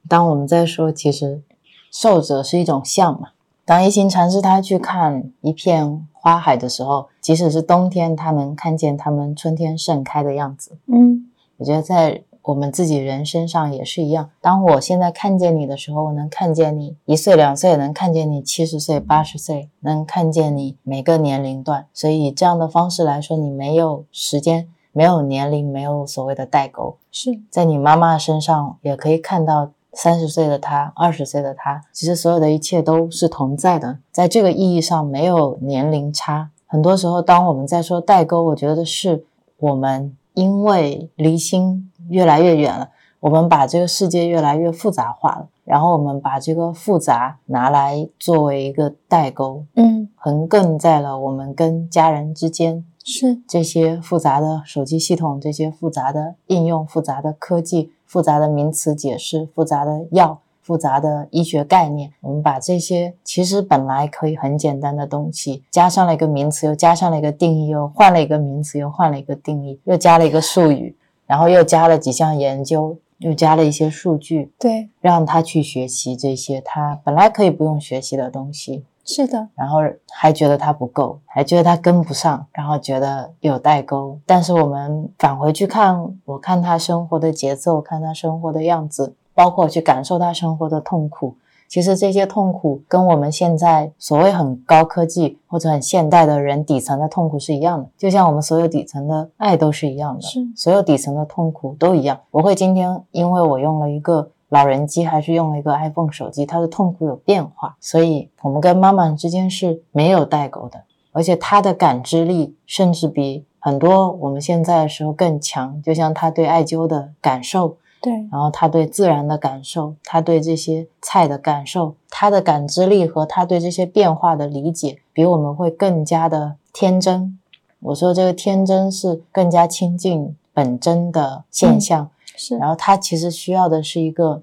当我们在说其实受者是一种相嘛，当一行禅师他去看一片。花海的时候，即使是冬天，他能看见它们春天盛开的样子。嗯，我觉得在我们自己人身上也是一样。当我现在看见你的时候，我能看见你一岁两岁，能看见你七十岁八十岁，能看见你每个年龄段。所以以这样的方式来说，你没有时间，没有年龄，没有所谓的代沟。是在你妈妈身上也可以看到。三十岁的他，二十岁的他，其实所有的一切都是同在的，在这个意义上没有年龄差。很多时候，当我们在说代沟，我觉得是我们因为离心越来越远了，我们把这个世界越来越复杂化了，然后我们把这个复杂拿来作为一个代沟，嗯，横亘在了我们跟家人之间。是这些复杂的手机系统，这些复杂的应用，复杂的科技。复杂的名词解释，复杂的药，复杂的医学概念，我们把这些其实本来可以很简单的东西，加上了一个名词，又加上了一个定义，又换了一个名词，又换了一个定义，又加了一个术语，然后又加了几项研究，又加了一些数据，对，让他去学习这些他本来可以不用学习的东西。是的，然后还觉得他不够，还觉得他跟不上，然后觉得有代沟。但是我们返回去看，我看他生活的节奏，看他生活的样子，包括去感受他生活的痛苦。其实这些痛苦跟我们现在所谓很高科技或者很现代的人底层的痛苦是一样的，就像我们所有底层的爱都是一样的，是所有底层的痛苦都一样。我会今天因为我用了一个。老人机还是用了一个 iPhone 手机，他的痛苦有变化，所以我们跟妈妈之间是没有代沟的，而且他的感知力甚至比很多我们现在的时候更强。就像他对艾灸的感受，对，然后他对自然的感受，他对这些菜的感受，他的感知力和他对这些变化的理解，比我们会更加的天真。我说这个天真是更加亲近本真的现象。是，然后他其实需要的是一个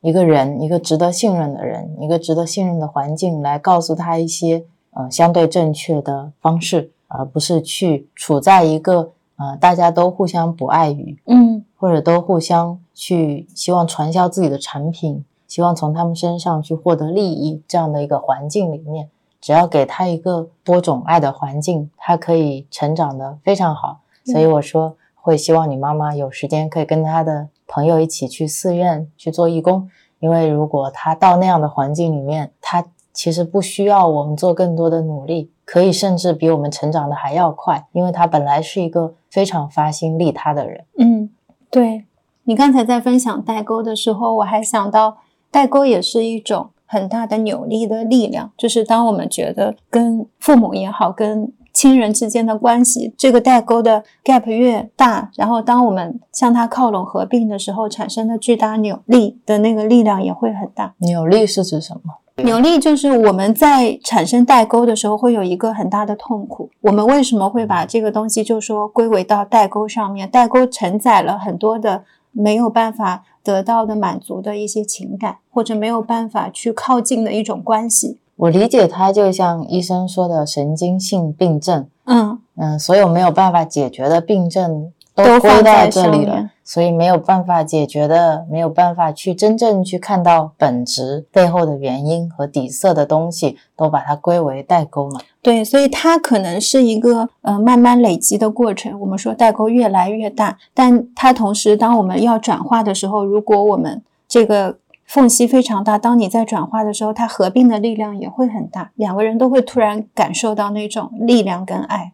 一个人，一个值得信任的人，一个值得信任的环境，来告诉他一些呃相对正确的方式，而不是去处在一个呃大家都互相不爱语，嗯，或者都互相去希望传销自己的产品，希望从他们身上去获得利益这样的一个环境里面，只要给他一个播种爱的环境，他可以成长的非常好。所以我说。会希望你妈妈有时间可以跟她的朋友一起去寺院去做义工，因为如果她到那样的环境里面，她其实不需要我们做更多的努力，可以甚至比我们成长的还要快，因为她本来是一个非常发心利他的人。嗯，对你刚才在分享代沟的时候，我还想到代沟也是一种很大的扭力的力量，就是当我们觉得跟父母也好，跟亲人之间的关系，这个代沟的 gap 越大，然后当我们向它靠拢合并的时候，产生的巨大扭力的那个力量也会很大。扭力是指什么？扭力就是我们在产生代沟的时候，会有一个很大的痛苦。我们为什么会把这个东西就说归为到代沟上面？代沟承载了很多的没有办法得到的满足的一些情感，或者没有办法去靠近的一种关系。我理解它就像医生说的神经性病症，嗯嗯，所有没有办法解决的病症，都归到这里了，所以没有办法解决的，没有办法去真正去看到本质背后的原因和底色的东西，都把它归为代沟嘛。对，所以它可能是一个呃慢慢累积的过程。我们说代沟越来越大，但它同时，当我们要转化的时候，如果我们这个缝隙非常大，当你在转化的时候，它合并的力量也会很大，两个人都会突然感受到那种力量跟爱。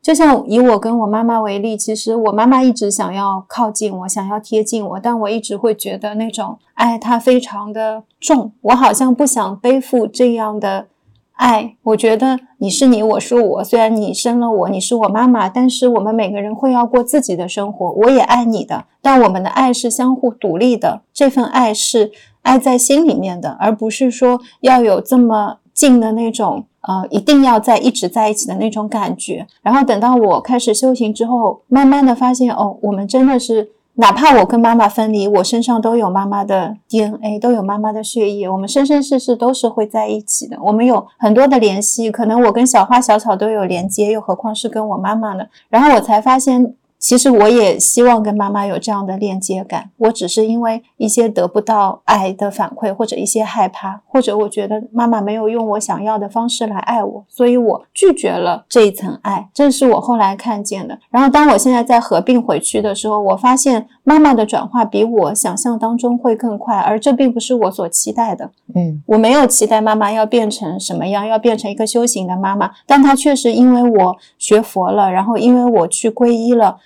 就像以我跟我妈妈为例，其实我妈妈一直想要靠近我，想要贴近我，但我一直会觉得那种爱它非常的重，我好像不想背负这样的爱。我觉得你是你，我是我，虽然你生了我，你是我妈妈，但是我们每个人会要过自己的生活。我也爱你的，但我们的爱是相互独立的，这份爱是爱在心里面的，而不是说要有这么近的那种。呃，一定要在一直在一起的那种感觉。然后等到我开始修行之后，慢慢的发现，哦，我们真的是，哪怕我跟妈妈分离，我身上都有妈妈的 DNA，都有妈妈的血液，我们生生世世都是会在一起的。我们有很多的联系，可能我跟小花小草都有连接，又何况是跟我妈妈呢？然后我才发现。其实我也希望跟妈妈有这样的链接感，我只是因为一些得不到爱的反馈，或者一些害怕，或者我觉得妈妈没有用我想要的方式来爱我，所以我拒绝了这一层爱。这是我后来看见的。然后当我现在在合并回去的时候，我发现妈妈的转化比我想象当中会更快，而这并不是我所期待的。嗯，我没有期待妈妈要变成什么样，要变成一个修行的妈妈，但她确实因为我学佛了，然后因为我去皈依了。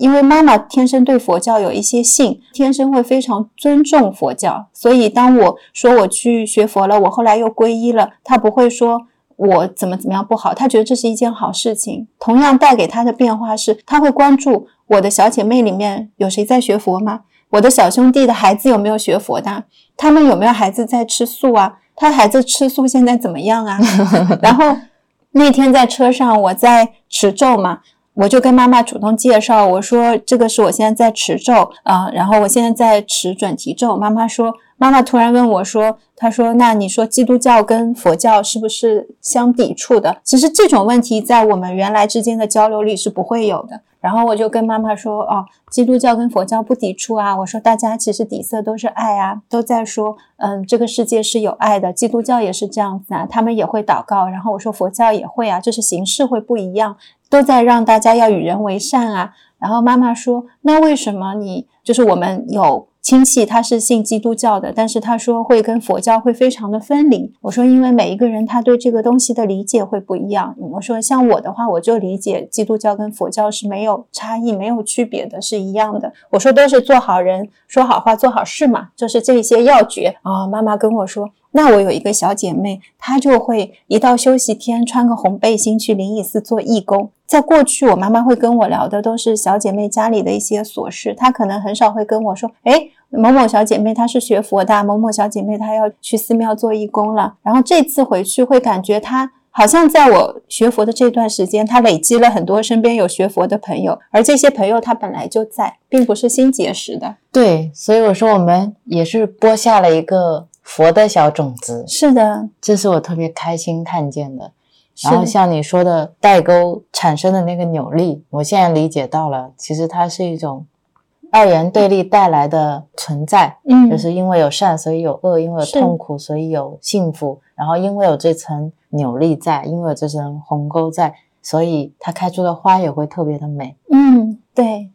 因为妈妈天生对佛教有一些信，天生会非常尊重佛教，所以当我说我去学佛了，我后来又皈依了，她不会说我怎么怎么样不好，她觉得这是一件好事情。同样带给她的变化是，她会关注我的小姐妹里面有谁在学佛吗？我的小兄弟的孩子有没有学佛的？他们有没有孩子在吃素啊？他孩子吃素现在怎么样啊？[laughs] 然后那天在车上，我在持咒嘛。我就跟妈妈主动介绍，我说这个是我现在在持咒啊，然后我现在在持准提咒。妈妈说，妈妈突然问我说，她说那你说基督教跟佛教是不是相抵触的？其实这种问题在我们原来之间的交流里是不会有的。然后我就跟妈妈说，哦，基督教跟佛教不抵触啊。我说大家其实底色都是爱啊，都在说，嗯，这个世界是有爱的。基督教也是这样子啊，他们也会祷告。然后我说佛教也会啊，就是形式会不一样。都在让大家要与人为善啊。然后妈妈说：“那为什么你就是我们有亲戚他是信基督教的，但是他说会跟佛教会非常的分离？”我说：“因为每一个人他对这个东西的理解会不一样。”我说：“像我的话，我就理解基督教跟佛教是没有差异、没有区别的，是一样的。”我说：“都是做好人、说好话、做好事嘛，就是这些要诀。”啊，妈妈跟我说。那我有一个小姐妹，她就会一到休息天穿个红背心去灵隐寺做义工。在过去，我妈妈会跟我聊的都是小姐妹家里的一些琐事，她可能很少会跟我说：“哎，某某小姐妹她是学佛的，某某小姐妹她要去寺庙做义工了。”然后这次回去会感觉她好像在我学佛的这段时间，她累积了很多身边有学佛的朋友，而这些朋友她本来就在，并不是新结识的。对，所以我说我们也是播下了一个。佛的小种子是的，这是我特别开心看见的。然后像你说的代沟产生的那个扭力，我现在理解到了，其实它是一种二元对立带来的存在。嗯，就是因为有善，所以有恶；因为有痛苦，所以有幸福。然后因为有这层扭力在，因为有这层鸿沟在，所以它开出的花也会特别的美。嗯，对。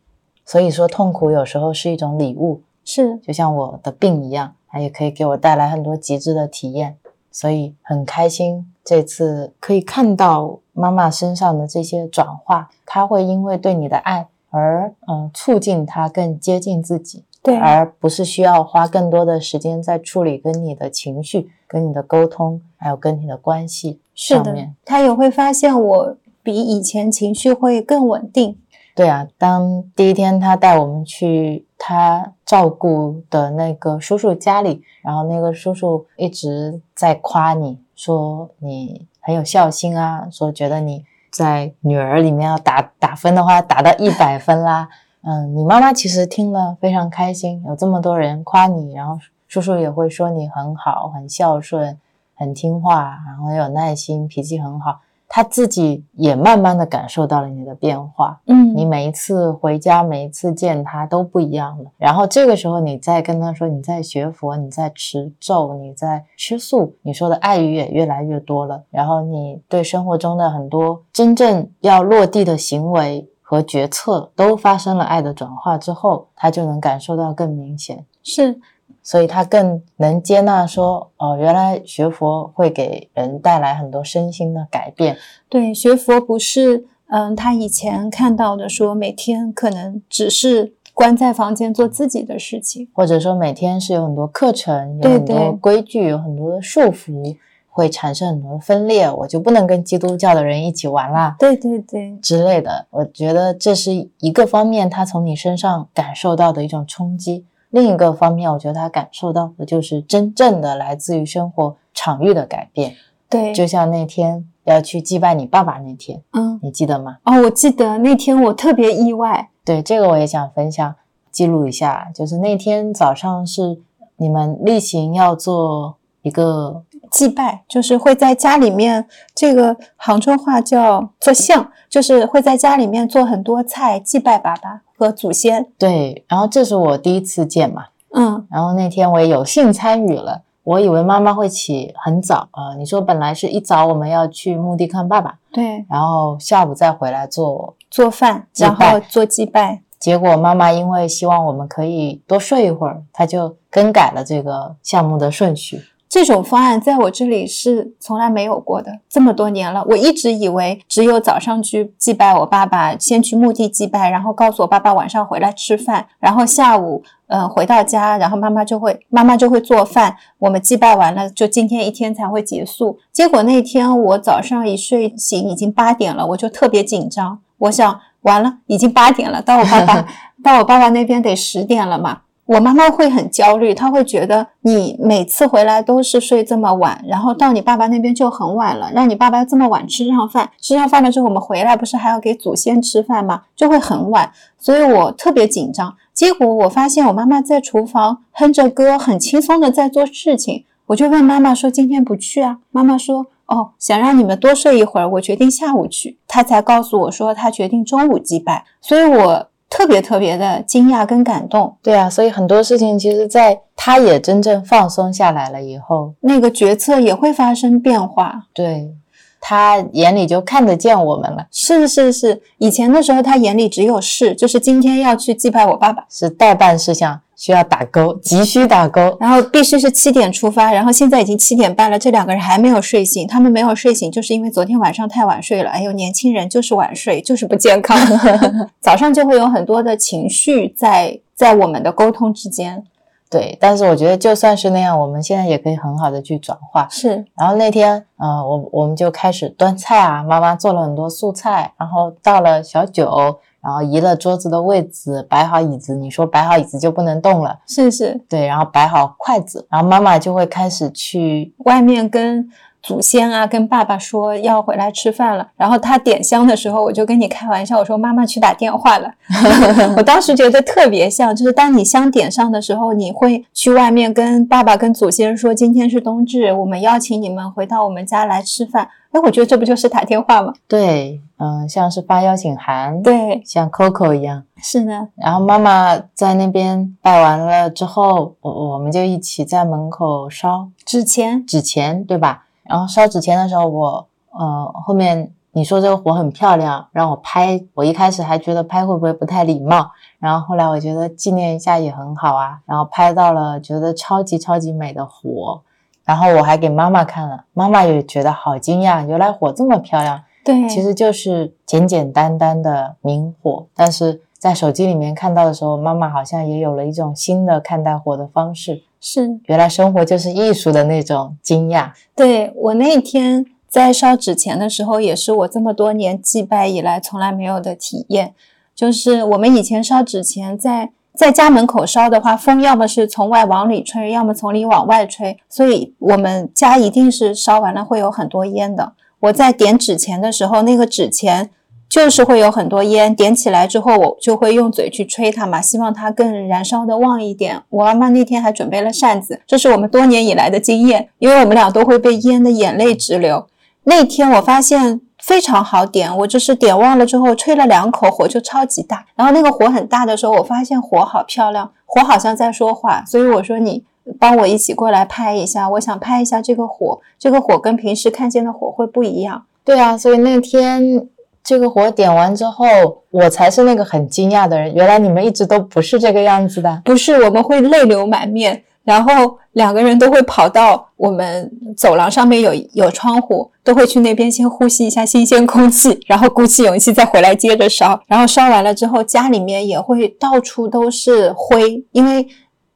所以说痛苦有时候是一种礼物，是就像我的病一样。它也可以给我带来很多极致的体验，所以很开心。这次可以看到妈妈身上的这些转化，她会因为对你的爱而嗯促进他更接近自己，对，而不是需要花更多的时间在处理跟你的情绪、跟你的沟通，还有跟你的关系上面。他也会发现我比以前情绪会更稳定。对啊，当第一天他带我们去他照顾的那个叔叔家里，然后那个叔叔一直在夸你说你很有孝心啊，说觉得你在女儿里面要打打分的话，打到一百分啦。嗯，你妈妈其实听了非常开心，有这么多人夸你，然后叔叔也会说你很好，很孝顺，很听话，然后很有耐心，脾气很好。他自己也慢慢的感受到了你的变化。嗯，你每一次回家，每一次见他都不一样了。然后这个时候，你再跟他说你在学佛，你在持咒，你在吃素，你说的爱语也越来越多了。然后你对生活中的很多真正要落地的行为和决策都发生了爱的转化之后，他就能感受到更明显。是所以他更能接纳说，哦，原来学佛会给人带来很多身心的改变。对学佛不是，嗯，他以前看到的说每天可能只是关在房间做自己的事情，或者说每天是有很多课程，有很多规矩，有很多的束缚，会产生很多的分裂，我就不能跟基督教的人一起玩啦对对对，之类的。我觉得这是一个方面，他从你身上感受到的一种冲击；另一个方面，我觉得他感受到的就是真正的来自于生活场域的改变。对，就像那天要去祭拜你爸爸那天，嗯，你记得吗？哦，我记得那天我特别意外，对，这个我也想分享记录一下。就是那天早上是你们例行要做一个祭拜就是会在家里面，这个杭州话叫做像，就是会在家里面做很多菜祭拜爸爸和祖先。对，然后这是我第一次见嘛，嗯，然后那天我也有幸参与了。我以为妈妈会起很早，呃，你说本来是一早我们要去墓地看爸爸，对，然后下午再回来做，做饭，然后做祭拜。结果妈妈因为希望我们可以多睡一会儿，她就更改了这个项目的顺序。这种方案在我这里是从来没有过的，这么多年了，我一直以为只有早上去祭拜我爸爸，先去墓地祭拜，然后告诉我爸爸晚上回来吃饭，然后下午呃回到家，然后妈妈就会妈妈就会做饭，我们祭拜完了，就今天一天才会结束。结果那天我早上一睡醒已经八点了，我就特别紧张，我想完了，已经八点了，到我爸爸 [laughs] 到我爸爸那边得十点了嘛。我妈妈会很焦虑，她会觉得你每次回来都是睡这么晚，然后到你爸爸那边就很晚了，让你爸爸这么晚吃上饭，吃上饭了之后我们回来不是还要给祖先吃饭吗？就会很晚，所以我特别紧张。结果我发现我妈妈在厨房哼着歌，很轻松的在做事情，我就问妈妈说今天不去啊？妈妈说哦，想让你们多睡一会儿，我决定下午去。她才告诉我说她决定中午祭拜，所以我特别特别的惊讶跟感动。对啊，所以很多事情其实，在他也真正放松下来了以后，那个决策也会发生变化。对他眼里就看得见我们了，是是是，以前的时候他眼里只有事，就是今天要去祭拜我爸爸，是代办事项需要打勾，急需打勾。然后必须是七点出发，然后现在已经七点半了，这两个人还没有睡醒。他们没有睡醒，就是因为昨天晚上太晚睡了。哎呦，年轻人就是晚睡，就是不健康。[laughs] 早上就会有很多的情绪在在我们的沟通之间。对，但是我觉得就算是那样，我们现在也可以很好的去转化。是，然后那天，呃，我我们就开始端菜啊，妈妈做了很多素菜，然后倒了小酒，然后移了桌子的位置，摆好椅子。你说摆好椅子就不能动了，是是，对，然后摆好筷子，然后妈妈就会开始去外面跟祖先啊，跟爸爸说要回来吃饭了。然后他点香的时候，我就跟你开玩笑，我说妈妈去打电话了。[laughs] 我当时觉得特别像，就是当你香点上的时候，你会去外面跟爸爸、跟祖先说，今天是冬至，我们邀请你们回到我们家来吃饭。哎，我觉得这不就是打电话吗？对，嗯、像是发邀请函，，对，像 Coco 一样。是的，然后妈妈在那边拜完了之后，我我们就一起在门口烧纸钱，纸钱，对吧？然后烧纸钱的时候，我呃后面你说这个火很漂亮，让我拍，我一开始还觉得拍会不会不太礼貌，然后后来我觉得纪念一下也很好啊，然后拍到了觉得超级超级美的火，然后我还给妈妈看了，妈妈也觉得好惊讶，原来火这么漂亮。对，其实就是简简单单的明火，但是在手机里面看到的时候，妈妈好像也有了一种新的看待火的方式。是原来生活就是艺术的那种惊讶。对我那天在烧纸钱的时候，也是我这么多年祭拜以来从来没有的体验。就是我们以前烧纸钱在在家门口烧的话，风要么是从外往里吹，要么从里往外吹，所以我们家一定是烧完了会有很多烟的。我在点纸钱的时候，那个纸钱就是会有很多烟，点起来之后，我就会用嘴去吹它嘛，希望它更燃烧的旺一点。我妈妈那天还准备了扇子，这是我们多年以来的经验，因为我们俩都会被烟的眼泪直流。那天我发现非常好点，我就是点忘了之后吹了两口，火就超级大。然后那个火很大的时候，我发现火好漂亮，火好像在说话，所以我说你帮我一起过来拍一下，我想拍一下这个火，这个火跟平时看见的火会不一样。对啊，所以那天这个火点完之后，我才是那个很惊讶的人。原来你们一直都不是这个样子的。不是，我们会泪流满面，然后两个人都会跑到我们走廊上面有有窗户，都会去那边先呼吸一下新鲜空气，然后鼓起勇气再回来接着烧。然后烧完了之后，家里面也会到处都是灰，因为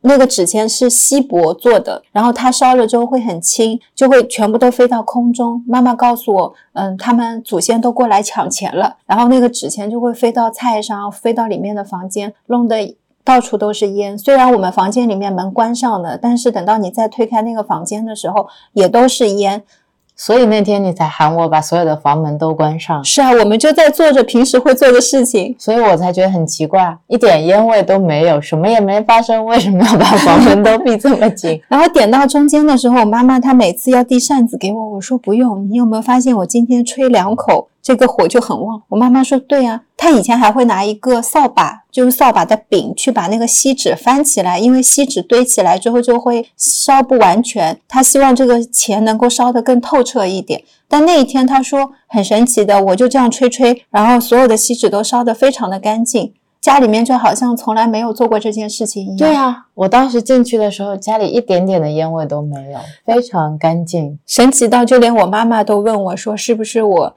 那个纸钱是锡箔做的，然后它烧了之后会很轻，就会全部都飞到空中。妈妈告诉我，嗯，他们祖先都过来抢钱了，然后那个纸钱就会飞到菜上，飞到里面的房间，弄得到处都是烟。虽然我们房间里面门关上了，但是等到你再推开那个房间的时候，也都是烟。所以那天你才喊我把所有的房门都关上，是啊，我们就在做着平时会做的事情。所以我才觉得很奇怪，一点烟味都没有，什么也没发生，为什么要把房门都闭这么紧？[laughs] 然后点到中间的时候，我妈妈她每次要递扇子给我，我说不用。你有没有发现我今天吹两口，这个火就很旺？我妈妈说对啊，她以前还会拿一个扫把，就是扫把的柄去把那个锡纸翻起来，因为锡纸堆起来之后就会烧不完全，她希望这个钱能够烧得更透彻一点。但那一天她说很神奇的，我就这样吹吹，然后所有的锡纸都烧得非常的干净。家里面就好像从来没有做过这件事情一样。对啊，我当时进去的时候，家里一点点的烟味都没有，非常干净。神奇到就连我妈妈都问我说：“是不是我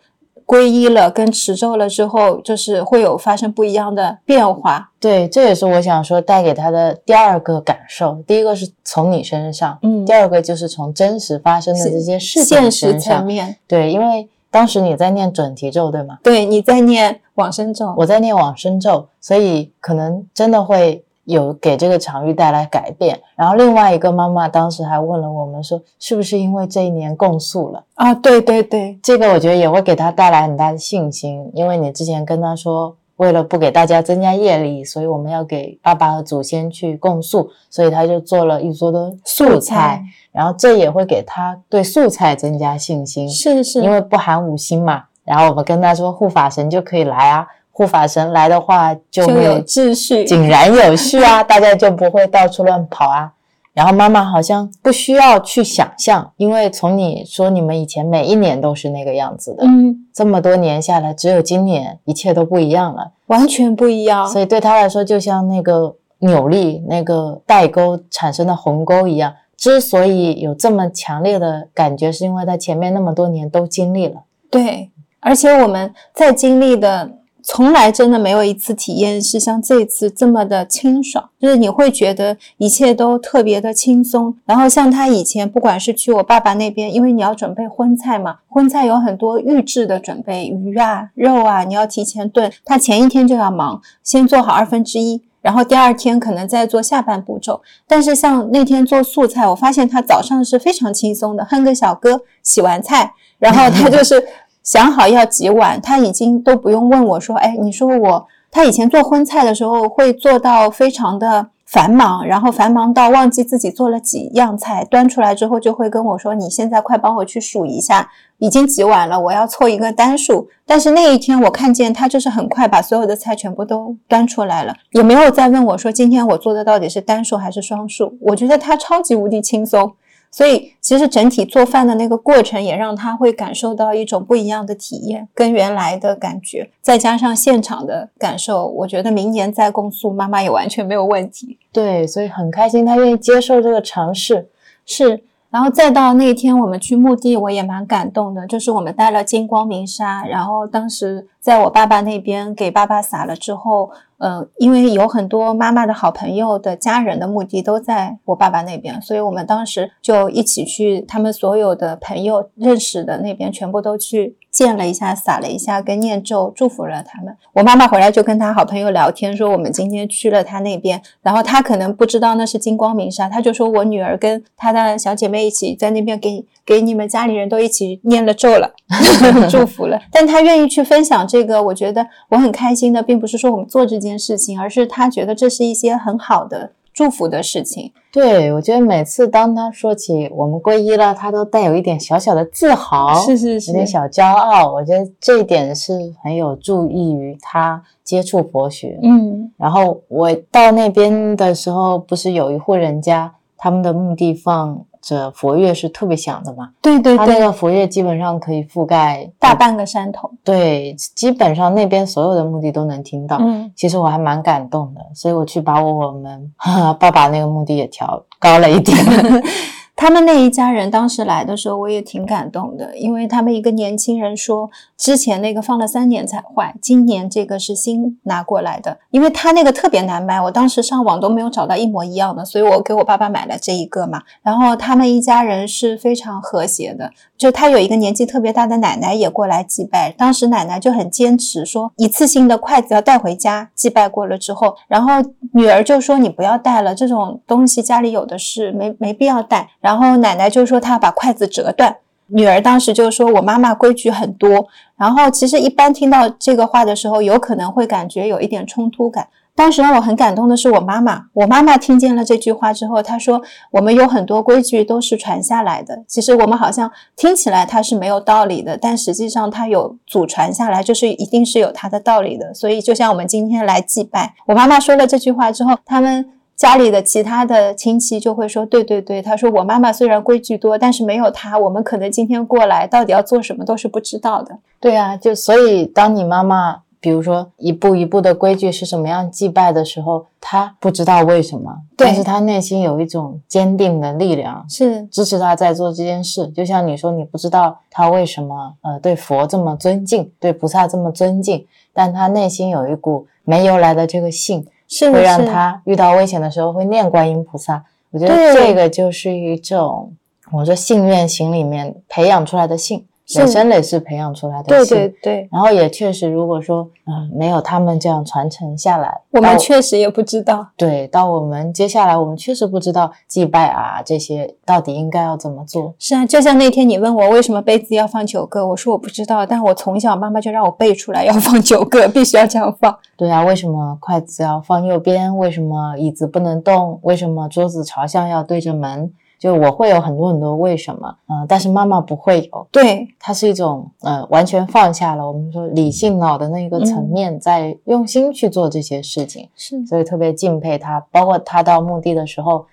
皈依了跟持咒了之后，就是会有发生不一样的变化对，这也是我想说带给他的第二个感受。第一个是从你身上，嗯第二个就是从真实发生的这些事情现实。层面？对，因为当时你在念准提咒，对吗？对，你在念往生咒，我在念往生咒，所以可能真的会有给这个场域带来改变。然后另外一个妈妈当时还问了我们说，是不是因为这一年共宿了？啊，对对对，这个我觉得也会给他带来很大的信心，因为你之前跟他说，为了不给大家增加业力，所以我们要给爸爸和祖先去供素，所以他就做了一桌的素菜，然后这也会给他对素菜增加信心，是是，因为不含五辛嘛。然后我们跟他说，护法神就可以来啊，护法神来的话就会有会秩序。井然有序啊，[laughs] 大家就不会到处乱跑啊。然后妈妈好像不需要去想象，因为从你说你们以前每一年都是那个样子的，嗯，这么多年下来，只有今年一切都不一样了。完全不一样。所以对他来说，就像那个扭力、那个代沟产生的鸿沟一样。之所以有这么强烈的感觉，是因为他前面那么多年都经历了。对，而且我们在经历的，从来真的没有一次体验是像这次这么的清爽，就是你会觉得一切都特别的轻松。然后像他以前，不管是去我爸爸那边，因为你要准备荤菜嘛，荤菜有很多预制的准备，鱼啊、肉啊，你要提前炖，他前一天就要忙，先做好二分之一。然后第二天可能再做下半步骤，但是像那天做素菜，我发现他早上是非常轻松的，哼个小歌，洗完菜，然后他就是想好要几碗，他已经都不用问我说，哎，你说我，他以前做荤菜的时候会做到非常的繁忙，然后繁忙到忘记自己做了几样菜，端出来之后就会跟我说，你现在快帮我去数一下，已经几碗了，我要凑一个单数。但是那一天我看见他就是很快把所有的菜全部都端出来了，也没有再问我说今天我做的到底是单数还是双数。我觉得他超级无敌轻松。所以，其实整体做饭的那个过程也让他会感受到一种不一样的体验，跟原来的感觉，再加上现场的感受，我觉得明年再共宿，妈妈也完全没有问题。对，所以很开心，他愿意接受这个尝试。是，然后再到那天我们去墓地，我也蛮感动的，就是我们带了金光明砂，然后当时在我爸爸那边给爸爸撒了之后，呃，因为有很多妈妈的好朋友的家人的墓地都在我爸爸那边，所以我们当时就一起去他们所有的朋友认识的那边，全部都去见了一下，撒了一下，跟念咒祝福了他们。我妈妈回来就跟她好朋友聊天，说我们今天去了他那边，然后她可能不知道那是金光明砂，她就说我女儿跟她的小姐妹一起在那边给给你们家里人都一起念了咒了，[laughs] 祝福了。但她愿意去分享这个，我觉得我很开心的，并不是说我们做这件事情，而是他觉得这是一些很好的祝福的事情。对，我觉得每次当他说起我们皈依了，他都带有一点小小的自豪，是是是有点小骄傲。我觉得这一点是很有助益于他接触佛学。嗯然后我到那边的时候，不是有一户人家，他们的墓地放着佛乐是特别响的嘛？对对对，他那个佛乐基本上可以覆盖大半个山头。对，基本上那边所有的墓地都能听到。嗯，其实我还蛮感动的，所以我去把我我们爸爸那个墓地也调高了一点。[laughs] 他们那一家人当时来的时候，我也挺感动的，因为他们一个年轻人说，之前那个放了三年才坏，今年这个是新拿过来的，因为他那个特别难买，我当时上网都没有找到一模一样的，所以我给我爸爸买了这一个嘛。然后他们一家人是非常和谐的，就他有一个年纪特别大的奶奶也过来祭拜，当时奶奶就很坚持说，一次性的筷子要带回家，祭拜过了之后，然后女儿就说你不要带了，这种东西家里有的是，没没必要带。然后奶奶就说她把筷子折断，女儿当时就说我妈妈规矩很多。然后其实一般听到这个话的时候，有可能会感觉有一点冲突感。当时让我很感动的是我妈妈，我妈妈听见了这句话之后，她说我们有很多规矩都是传下来的，其实我们好像听起来它是没有道理的，但实际上它有祖传下来，就是一定是有它的道理的。所以就像我们今天来祭拜，我妈妈说了这句话之后，他们。家里的其他的亲戚就会说：“对对对，他说我妈妈虽然规矩多，但是没有她，我们可能今天过来到底要做什么都是不知道的。对啊，就所以当你妈妈，比如说一步一步的规矩是什么样祭拜的时候，她不知道为什么，但是她内心有一种坚定的力量。是支持她在做这件事，就像你说，你不知道她为什么呃对佛这么尊敬，对菩萨这么尊敬，但她内心有一股没由来的这个信，是会让他遇到危险的时候会念观音菩萨。我觉得这个就是一种，我说信愿行里面培养出来的信，是累生累世培养出来的对。对对，然后也确实，如果说嗯、没有他们这样传承下来，我们确实也不知道。对到我们接下来，我们确实不知道祭拜啊这些到底应该要怎么做。是啊，就像那天你问我为什么杯子要放九个，我说我不知道，但我从小妈妈就让我背出来要放九个，[laughs] 必须要这样放。对啊，为什么筷子要放右边？为什么椅子不能动？为什么桌子朝向要对着门？就我会有很多很多为什么，嗯、但是妈妈不会有，对，它是一种呃完全放下了我们说理性脑的那个层面，在用心去做这些事情，是。所以特别敬佩他。包括他到墓地的时候，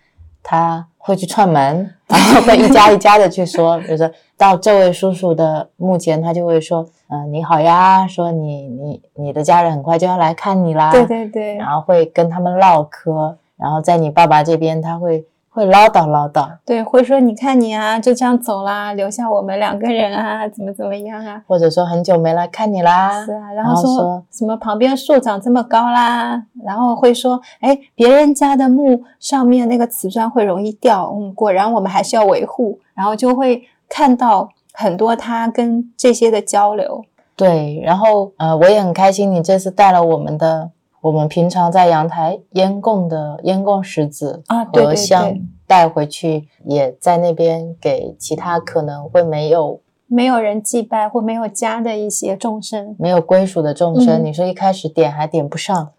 他会去串门，[laughs] 然后会一家一家的去说，[laughs] 比如说到这位叔叔的墓前，他就会说，嗯、你好呀，说你你你的家人很快就要来看你啦，对对对，然后会跟他们唠嗑，然后在你爸爸这边，他会会唠叨唠叨。对，会说你看你啊，就这样走啦，留下我们两个人啊，怎么怎么样啊？或者说很久没来看你啦，是啊，然然后说后说什么旁边树长这么高啦，然后会说，哎，别人家的墓上面那个瓷砖会容易掉，嗯，果然我们还是要维护，然后就会看到很多他跟这些的交流，对，然后呃，我也很开心，你这次带了我们的我们平常在阳台烟供的烟供石子啊和香带回去，也在那边给其他可能会没有没有人祭拜或没有家的一些众生，没有归属的众生。嗯你说一开始点还点不上，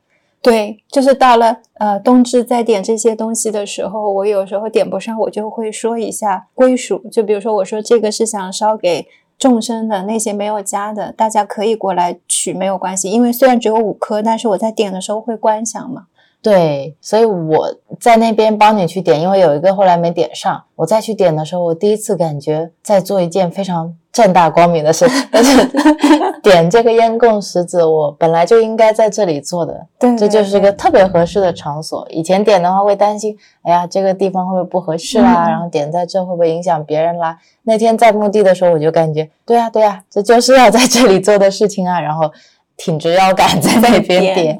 对，就是到了呃冬至在点这些东西的时候，我有时候点不上，我就会说一下归属。就比如说，我说这个是想烧给众生的，那些没有加的，大家可以过来取，没有关系。因为虽然只有五颗，但是我在点的时候会观想嘛。对，所以我在那边帮你去点，因为有一个后来没点上，我再去点的时候，我第一次感觉在做一件非常正大光明的事，[laughs] 但是 [laughs] 点这个烟供石子，我本来就应该在这里做的，对这就是个特别合适的场所。以前点的话会担心，哎呀，这个地方会不会不合适啦？嗯然后点在这会不会影响别人啦？那天在墓地的时候，我就感觉，对呀、对呀、这就是要在这里做的事情啊。然后挺直腰杆在那边点点，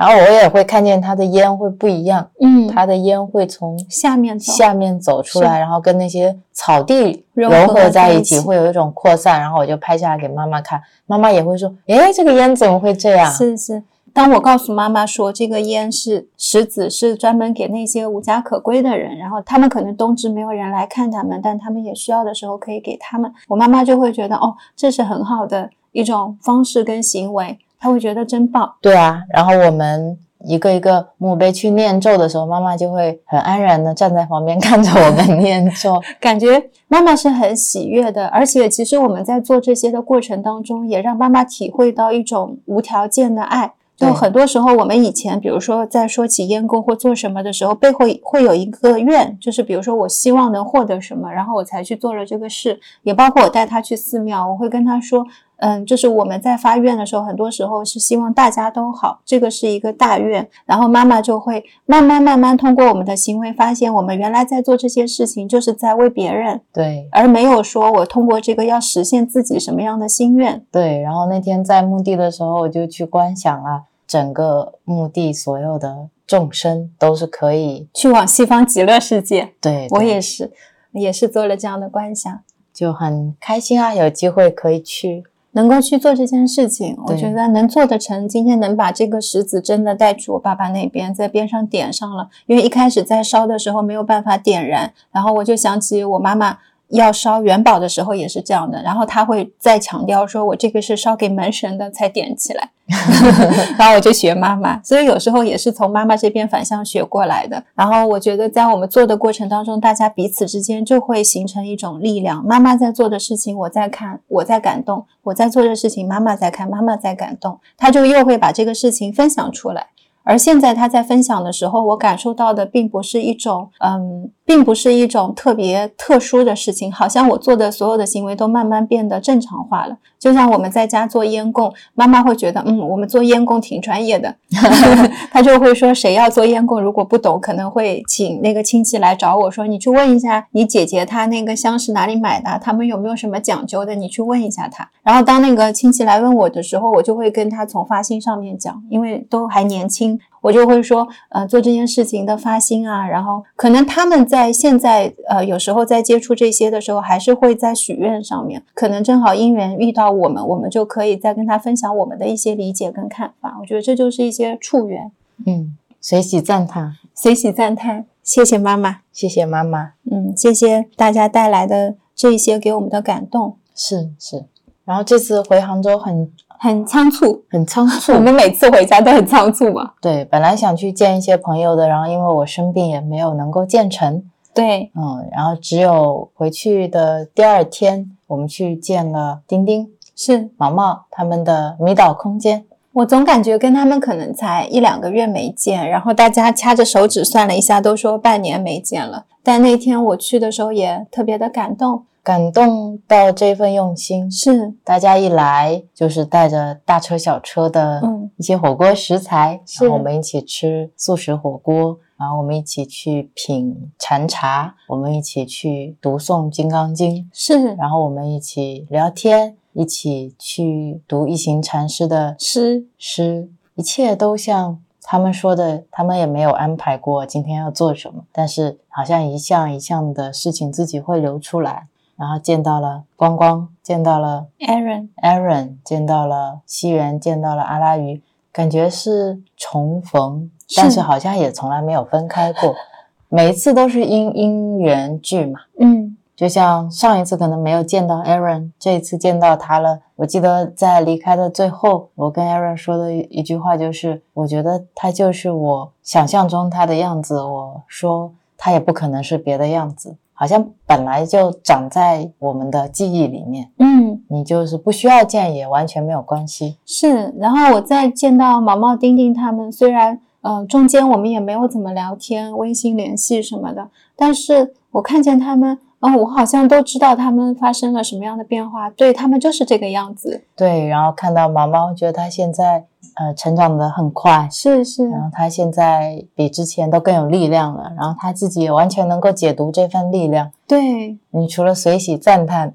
然后我也会看见它的烟会不一样，嗯，它的烟会从下面下面走出来，然后跟那些草地融合在在一起一起，会有一种扩散。然后我就拍下来给妈妈看，妈妈也会说：“诶，这个烟怎么会这样？”是是。当我告诉妈妈说这个烟是石子，是专门给那些无家可归的人，然后他们可能冬至没有人来看他们，但他们也需要的时候可以给他们。我妈妈就会觉得哦，这是很好的一种方式跟行为，她会觉得真棒。对啊，然后我们一个一个墓碑去念咒的时候，妈妈就会很安然的站在旁边看着我们念咒。[laughs] 感觉妈妈是很喜悦的，而且其实我们在做这些的过程当中，也让妈妈体会到一种无条件的爱。就很多时候，我们以前比如说在说起烟供或做什么的时候，背后会有一个愿，就是比如说我希望能获得什么，然后我才去做了这个事。也包括我带他去寺庙，我会跟他说，嗯，就是我们在发愿的时候，很多时候是希望大家都好，这个是一个大愿。然后妈妈就会慢慢慢慢通过我们的行为，发现我们原来在做这些事情，就是在为别人，对而没有说我通过这个要实现自己什么样的心愿。对，然后那天在墓地的时候，我就去观想了整个墓地所有的众生都是可以去往西方极乐世界，对，我也是，也是做了这样的观想。就很开心啊，有机会可以去。能够去做这件事情，我觉得能做得成。今天能把这个石子真的带去我爸爸那边，在边上点上了。因为一开始在烧的时候没有办法点燃，然后我就想起我妈妈要烧元宝的时候也是这样的，然后他会再强调说，我这个是烧给门神的才点起来。[laughs] [laughs] 然后我就学妈妈，所以有时候也是从妈妈这边反向学过来的。然后我觉得在我们做的过程当中，大家彼此之间就会形成一种力量。妈妈在做的事情，我在看，我在感动；我在做的事情，妈妈在看，妈妈在感动。他就又会把这个事情分享出来。而现在他在分享的时候，我感受到的并不是一种，嗯，并不是一种特别特殊的事情，好像我做的所有的行为都慢慢变得正常化了。就像我们在家做烟供，妈妈会觉得，嗯，我们做烟供挺专业的，[laughs] 她就会说，谁要做烟供，如果不懂，可能会请那个亲戚来找我说，你去问一下你姐姐她那个香是哪里买的，他们有没有什么讲究的，你去问一下她。然后当那个亲戚来问我的时候，我就会跟他从发心上面讲，因为都还年轻。我就会说，呃，做这件事情的发心啊，然后可能他们在现在，呃，有时候在接触这些的时候，还是会在许愿上面，可能正好因缘遇到我们，我们就可以再跟他分享我们的一些理解跟看法。我觉得这就是一些触缘，嗯，随喜赞叹，随喜赞叹，谢谢妈妈，谢谢妈妈。嗯，谢谢大家带来的这一些给我们的感动，是是，然后这次回杭州很很仓促，很仓促。我，们每次回家都很仓促嘛，对，本来想去见一些朋友的，然后因为我生病也没有能够见成，对，嗯，然后只有回去的第二天，我们去见了丁丁、是毛毛他们的迷岛空间。我总感觉跟他们可能才一两个月没见，然后大家掐着手指算了一下，都说半年没见了。但那天我去的时候也特别的感动，感动到这份用心，是。大家一来就是带着大车小车的嗯。一些火锅食材，是然后我们一起吃素食火锅，然后我们一起去品禅茶，我们一起去读诵《金刚经》，是。然后我们一起聊天，一起去读一行禅师的诗诗，一切都像他们说的，他们也没有安排过今天要做什么，但是好像一项一项的事情自己会流出来。然后见到了光光，见到了 Aaron，Aaron，见到了西元，见到了阿拉鱼，感觉是重逢，是但是好像也从来没有分开过。[laughs] 每一次都是因因缘聚嘛，嗯就像上一次可能没有见到 Aaron，这一次见到他了。我记得在离开的最后，我跟 Aaron 说的一一句话就是：“我觉得他就是我想象中他的样子。”我说他也不可能是别的样子，好像本来就长在我们的记忆里面。嗯你就是不需要见也完全没有关系。是。然后我再见到毛毛、丁丁他们，虽然呃中间我们也没有怎么聊天、微信联系什么的，但是我看见他们。哦，我好像都知道他们发生了什么样的变化，对他们就是这个样子，对，然后看到毛毛，觉得他现在呃成长的很快，是是，然后他现在比之前都更有力量了，然后他自己也完全能够解读这份力量。对，你除了随喜赞叹，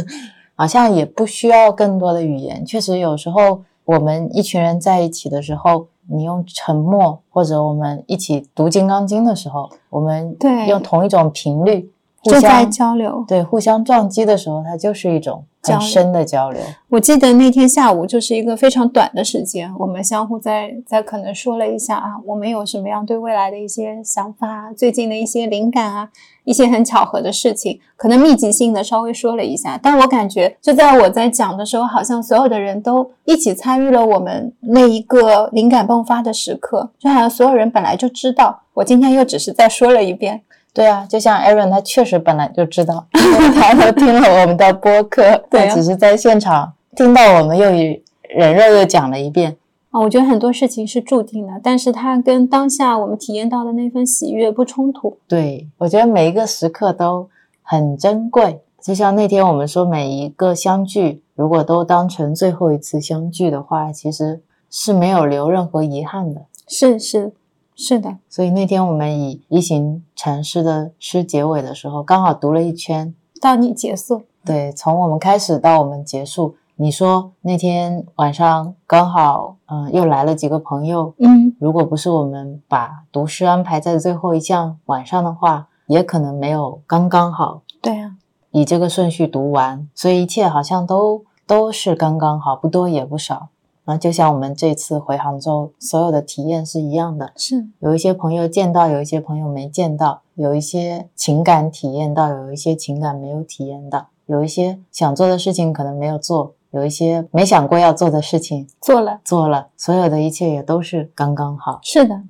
[laughs] 好像也不需要更多的语言。确实，有时候我们一群人在一起的时候，你用沉默，或者我们一起读《金刚经》的时候，我们对用同一种频率互就在相交流。对互相撞击的时候，它就是一种很深的交流。我记得那天下午就是一个非常短的时间，我们相互在在可能说了一下啊，我们有什么样对未来的一些想法啊，最近的一些灵感啊，一些很巧合的事情，可能密集性的稍微说了一下。但我感觉就在我在讲的时候，好像所有的人都一起参与了我们那一个灵感迸发的时刻，就好像所有人本来就知道，我今天又只是再说了一遍。对啊，就像 Aaron，他确实本来就知道，他都听了我们的播客，[laughs] 对啊他只是在现场听到我们又与人肉又讲了一遍。啊，我觉得很多事情是注定的，但是它跟当下我们体验到的那份喜悦不冲突。对，我觉得每一个时刻都很珍贵。就像那天我们说，每一个相聚，如果都当成最后一次相聚的话，其实是没有留任何遗憾的。是是是的，所以那天我们以一行禅师的诗结尾的时候，刚好读了一圈。到你结束，对，从我们开始到我们结束，你说那天晚上刚好，嗯、又来了几个朋友。嗯，如果不是我们把读诗安排在最后一项晚上的话，也可能没有刚刚好对啊，以这个顺序读完，所以一切好像都都是刚刚好，不多也不少。那就像我们这次回杭州，所有的体验是一样的。是有一些朋友见到，有一些朋友没见到，有一些情感体验到，有一些情感没有体验到，有一些想做的事情可能没有做，有一些没想过要做的事情做了，做了，所有的一切也都是刚刚好。是的，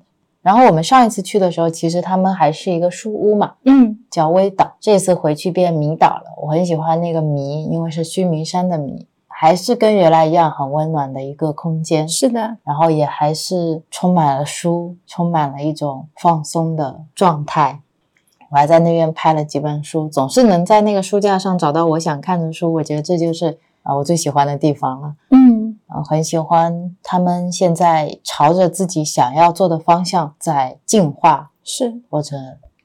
然后我们上一次去的时候，其实他们还是一个书屋嘛，嗯，叫微岛。这次回去变迷岛了，我很喜欢那个迷，因为是须弥山的迷，还是跟原来一样很温暖的一个空间。是的，然后也还是充满了书，充满了一种放松的状态。我还在那边拍了几本书，总是能在那个书架上找到我想看的书，我觉得这就是啊、我最喜欢的地方了。嗯，嗯，很喜欢他们现在朝着自己想要做的方向在进化，是或者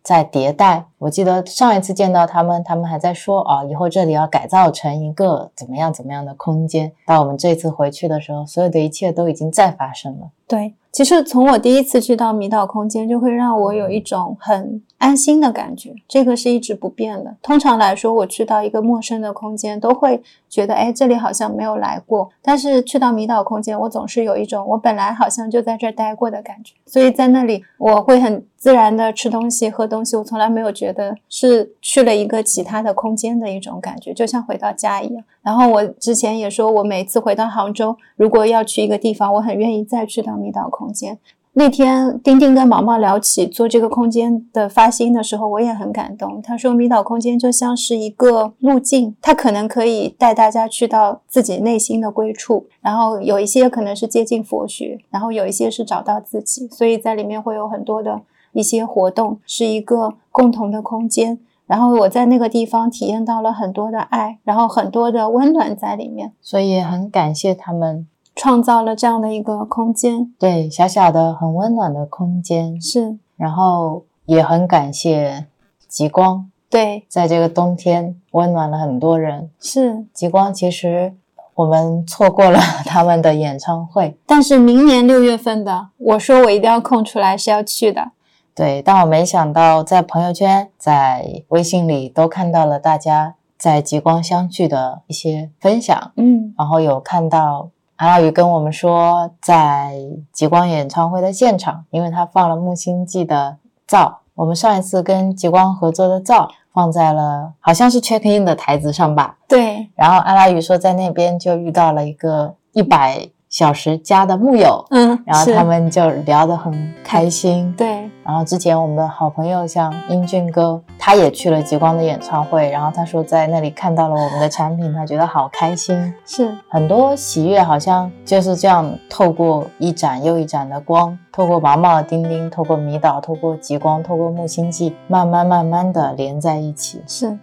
在迭代。我记得上一次见到他们，他们还在说啊，以后这里要改造成一个怎么样怎么样的空间。到我们这次回去的时候，所有的一切都已经在发生了。对。其实从我第一次去到迷岛空间，就会让我有一种很安心的感觉，这个是一直不变的。通常来说，我去到一个陌生的空间，都会觉得，哎，这里好像没有来过。但是去到迷岛空间，我总是有一种我本来好像就在这儿待过的感觉。所以在那里，我会很自然的吃东西、喝东西，我从来没有觉得是去了一个其他的空间的一种感觉，就像回到家一样。然后我之前也说，我每次回到杭州，如果要去一个地方，我很愿意再去到迷岛空间。那天丁丁跟毛毛聊起做这个空间的发心的时候，我也很感动。他说，迷岛空间就像是一个路径，它可能可以带大家去到自己内心的归处，然后有一些可能是接近佛学，然后有一些是找到自己，所以在里面会有很多的一些活动，是一个共同的空间。然后我在那个地方体验到了很多的爱，然后很多的温暖在里面，所以很感谢他们，创造了这样的一个空间。对小小的很温暖的空间，是然后也很感谢极光，对，在这个冬天温暖了很多人。是。极光其实我们错过了他们的演唱会，但是明年六月份的，我说我一定要空出来是要去的。对，但我没想到在朋友圈、在微信里都看到了大家在极光相聚的一些分享，嗯，然后有看到阿拉宇跟我们说，在极光演唱会的现场，因为他放了木星记的照，我们上一次跟极光合作的照放在了好像是 check in 的台子上吧，对，然后阿拉宇说在那边就遇到了一个一百小时家的木友，嗯，然后他们就聊得很开心，对，然后之前我们的好朋友像英俊哥，他也去了极光的演唱会，然后他说在那里看到了我们的产品，他觉得好开心，是很多喜悦好像就是这样透过一盏又一盏的光，透过毛毛丁丁，透过迷岛，透过极光，透过木星记，慢慢慢慢的连在一起。是。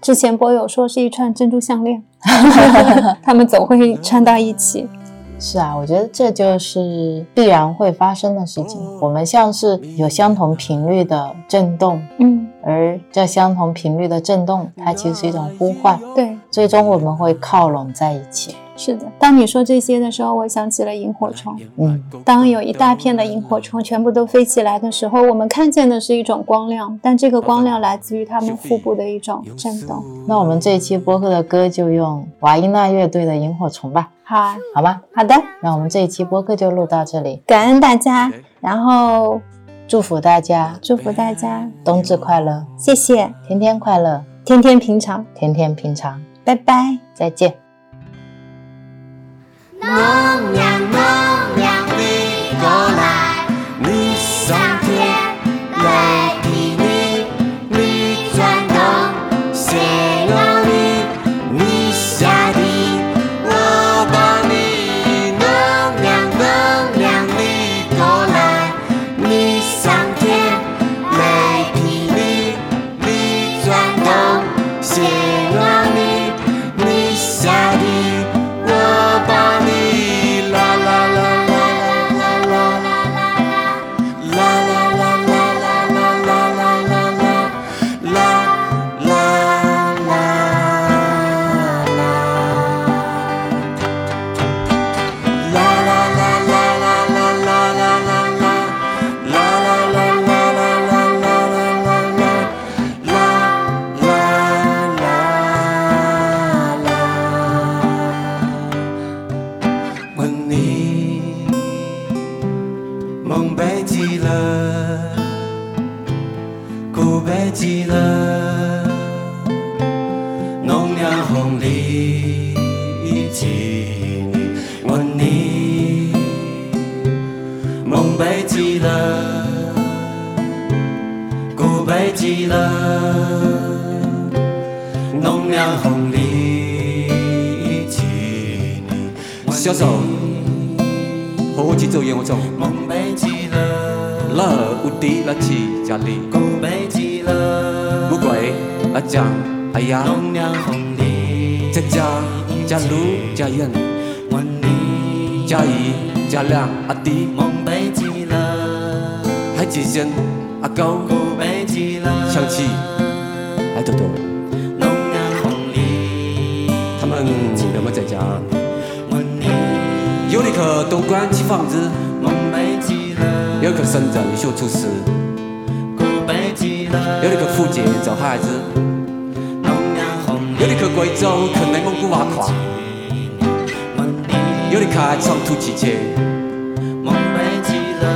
之前博友说是一串珍珠项链 [laughs] [laughs] 他们总会串到一起。是啊，我觉得这就是必然会发生的事情。我们像是有相同频率的震动，嗯，而这相同频率的震动，它其实是一种呼唤。对，最终我们会靠拢在一起。是的，当你说这些的时候，我想起了萤火虫。嗯，当有一大片的萤火虫全部都飞起来的时候，我们看见的是一种光亮，但这个光亮来自于它们腹部的一种震动。那我们这一期播客的歌就用瓦依娜乐队的《萤火虫》吧，好啊，好吧？好的，那我们这一期播客就录到这里，感恩大家，然后祝福大家祝福大家，冬至快乐，谢谢，天天快乐，天天平常，天天平常，拜拜。再见。农娘农娘你过来，你上天来梦寐极乐，乐无敌，乐起家里。乌龟阿江阿呀。龙，家家家家园，家姨家亮阿弟。梦寐极乐，海阿高。想起来多。他们有没有在家？去东莞起房子，有的去深圳学厨师，有的去福建做孩子，有的去贵州去内蒙古挖矿，有的开长途汽车，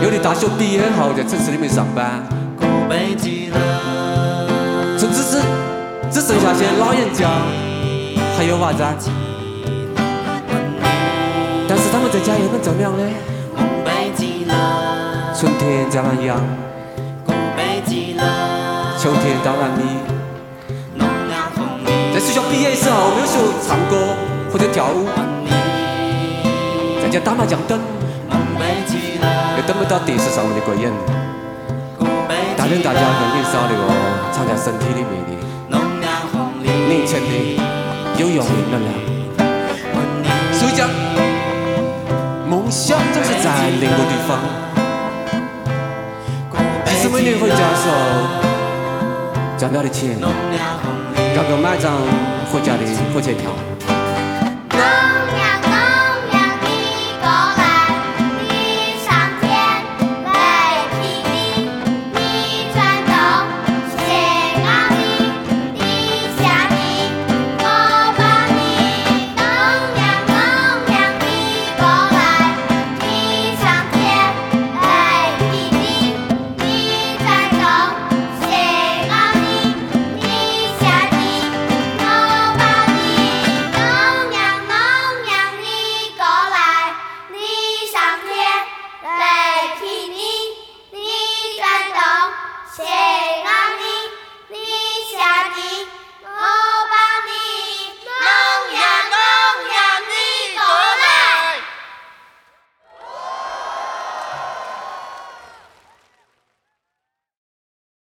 有的大学毕业后在城市里面上班，甚至是只剩下些老人家还有娃仔。他们在家又能怎么样呢？春天在南阳，秋天到南里。在学校毕业的时候，没有学唱歌或者跳舞，在家打麻将等，又等不到电视上面的鬼影，大人大家很年少的哦，藏在身体里面的。年轻的有用的能量。在另一个地方。其实每年回家的时候赚到的钱。够买张回家的火车票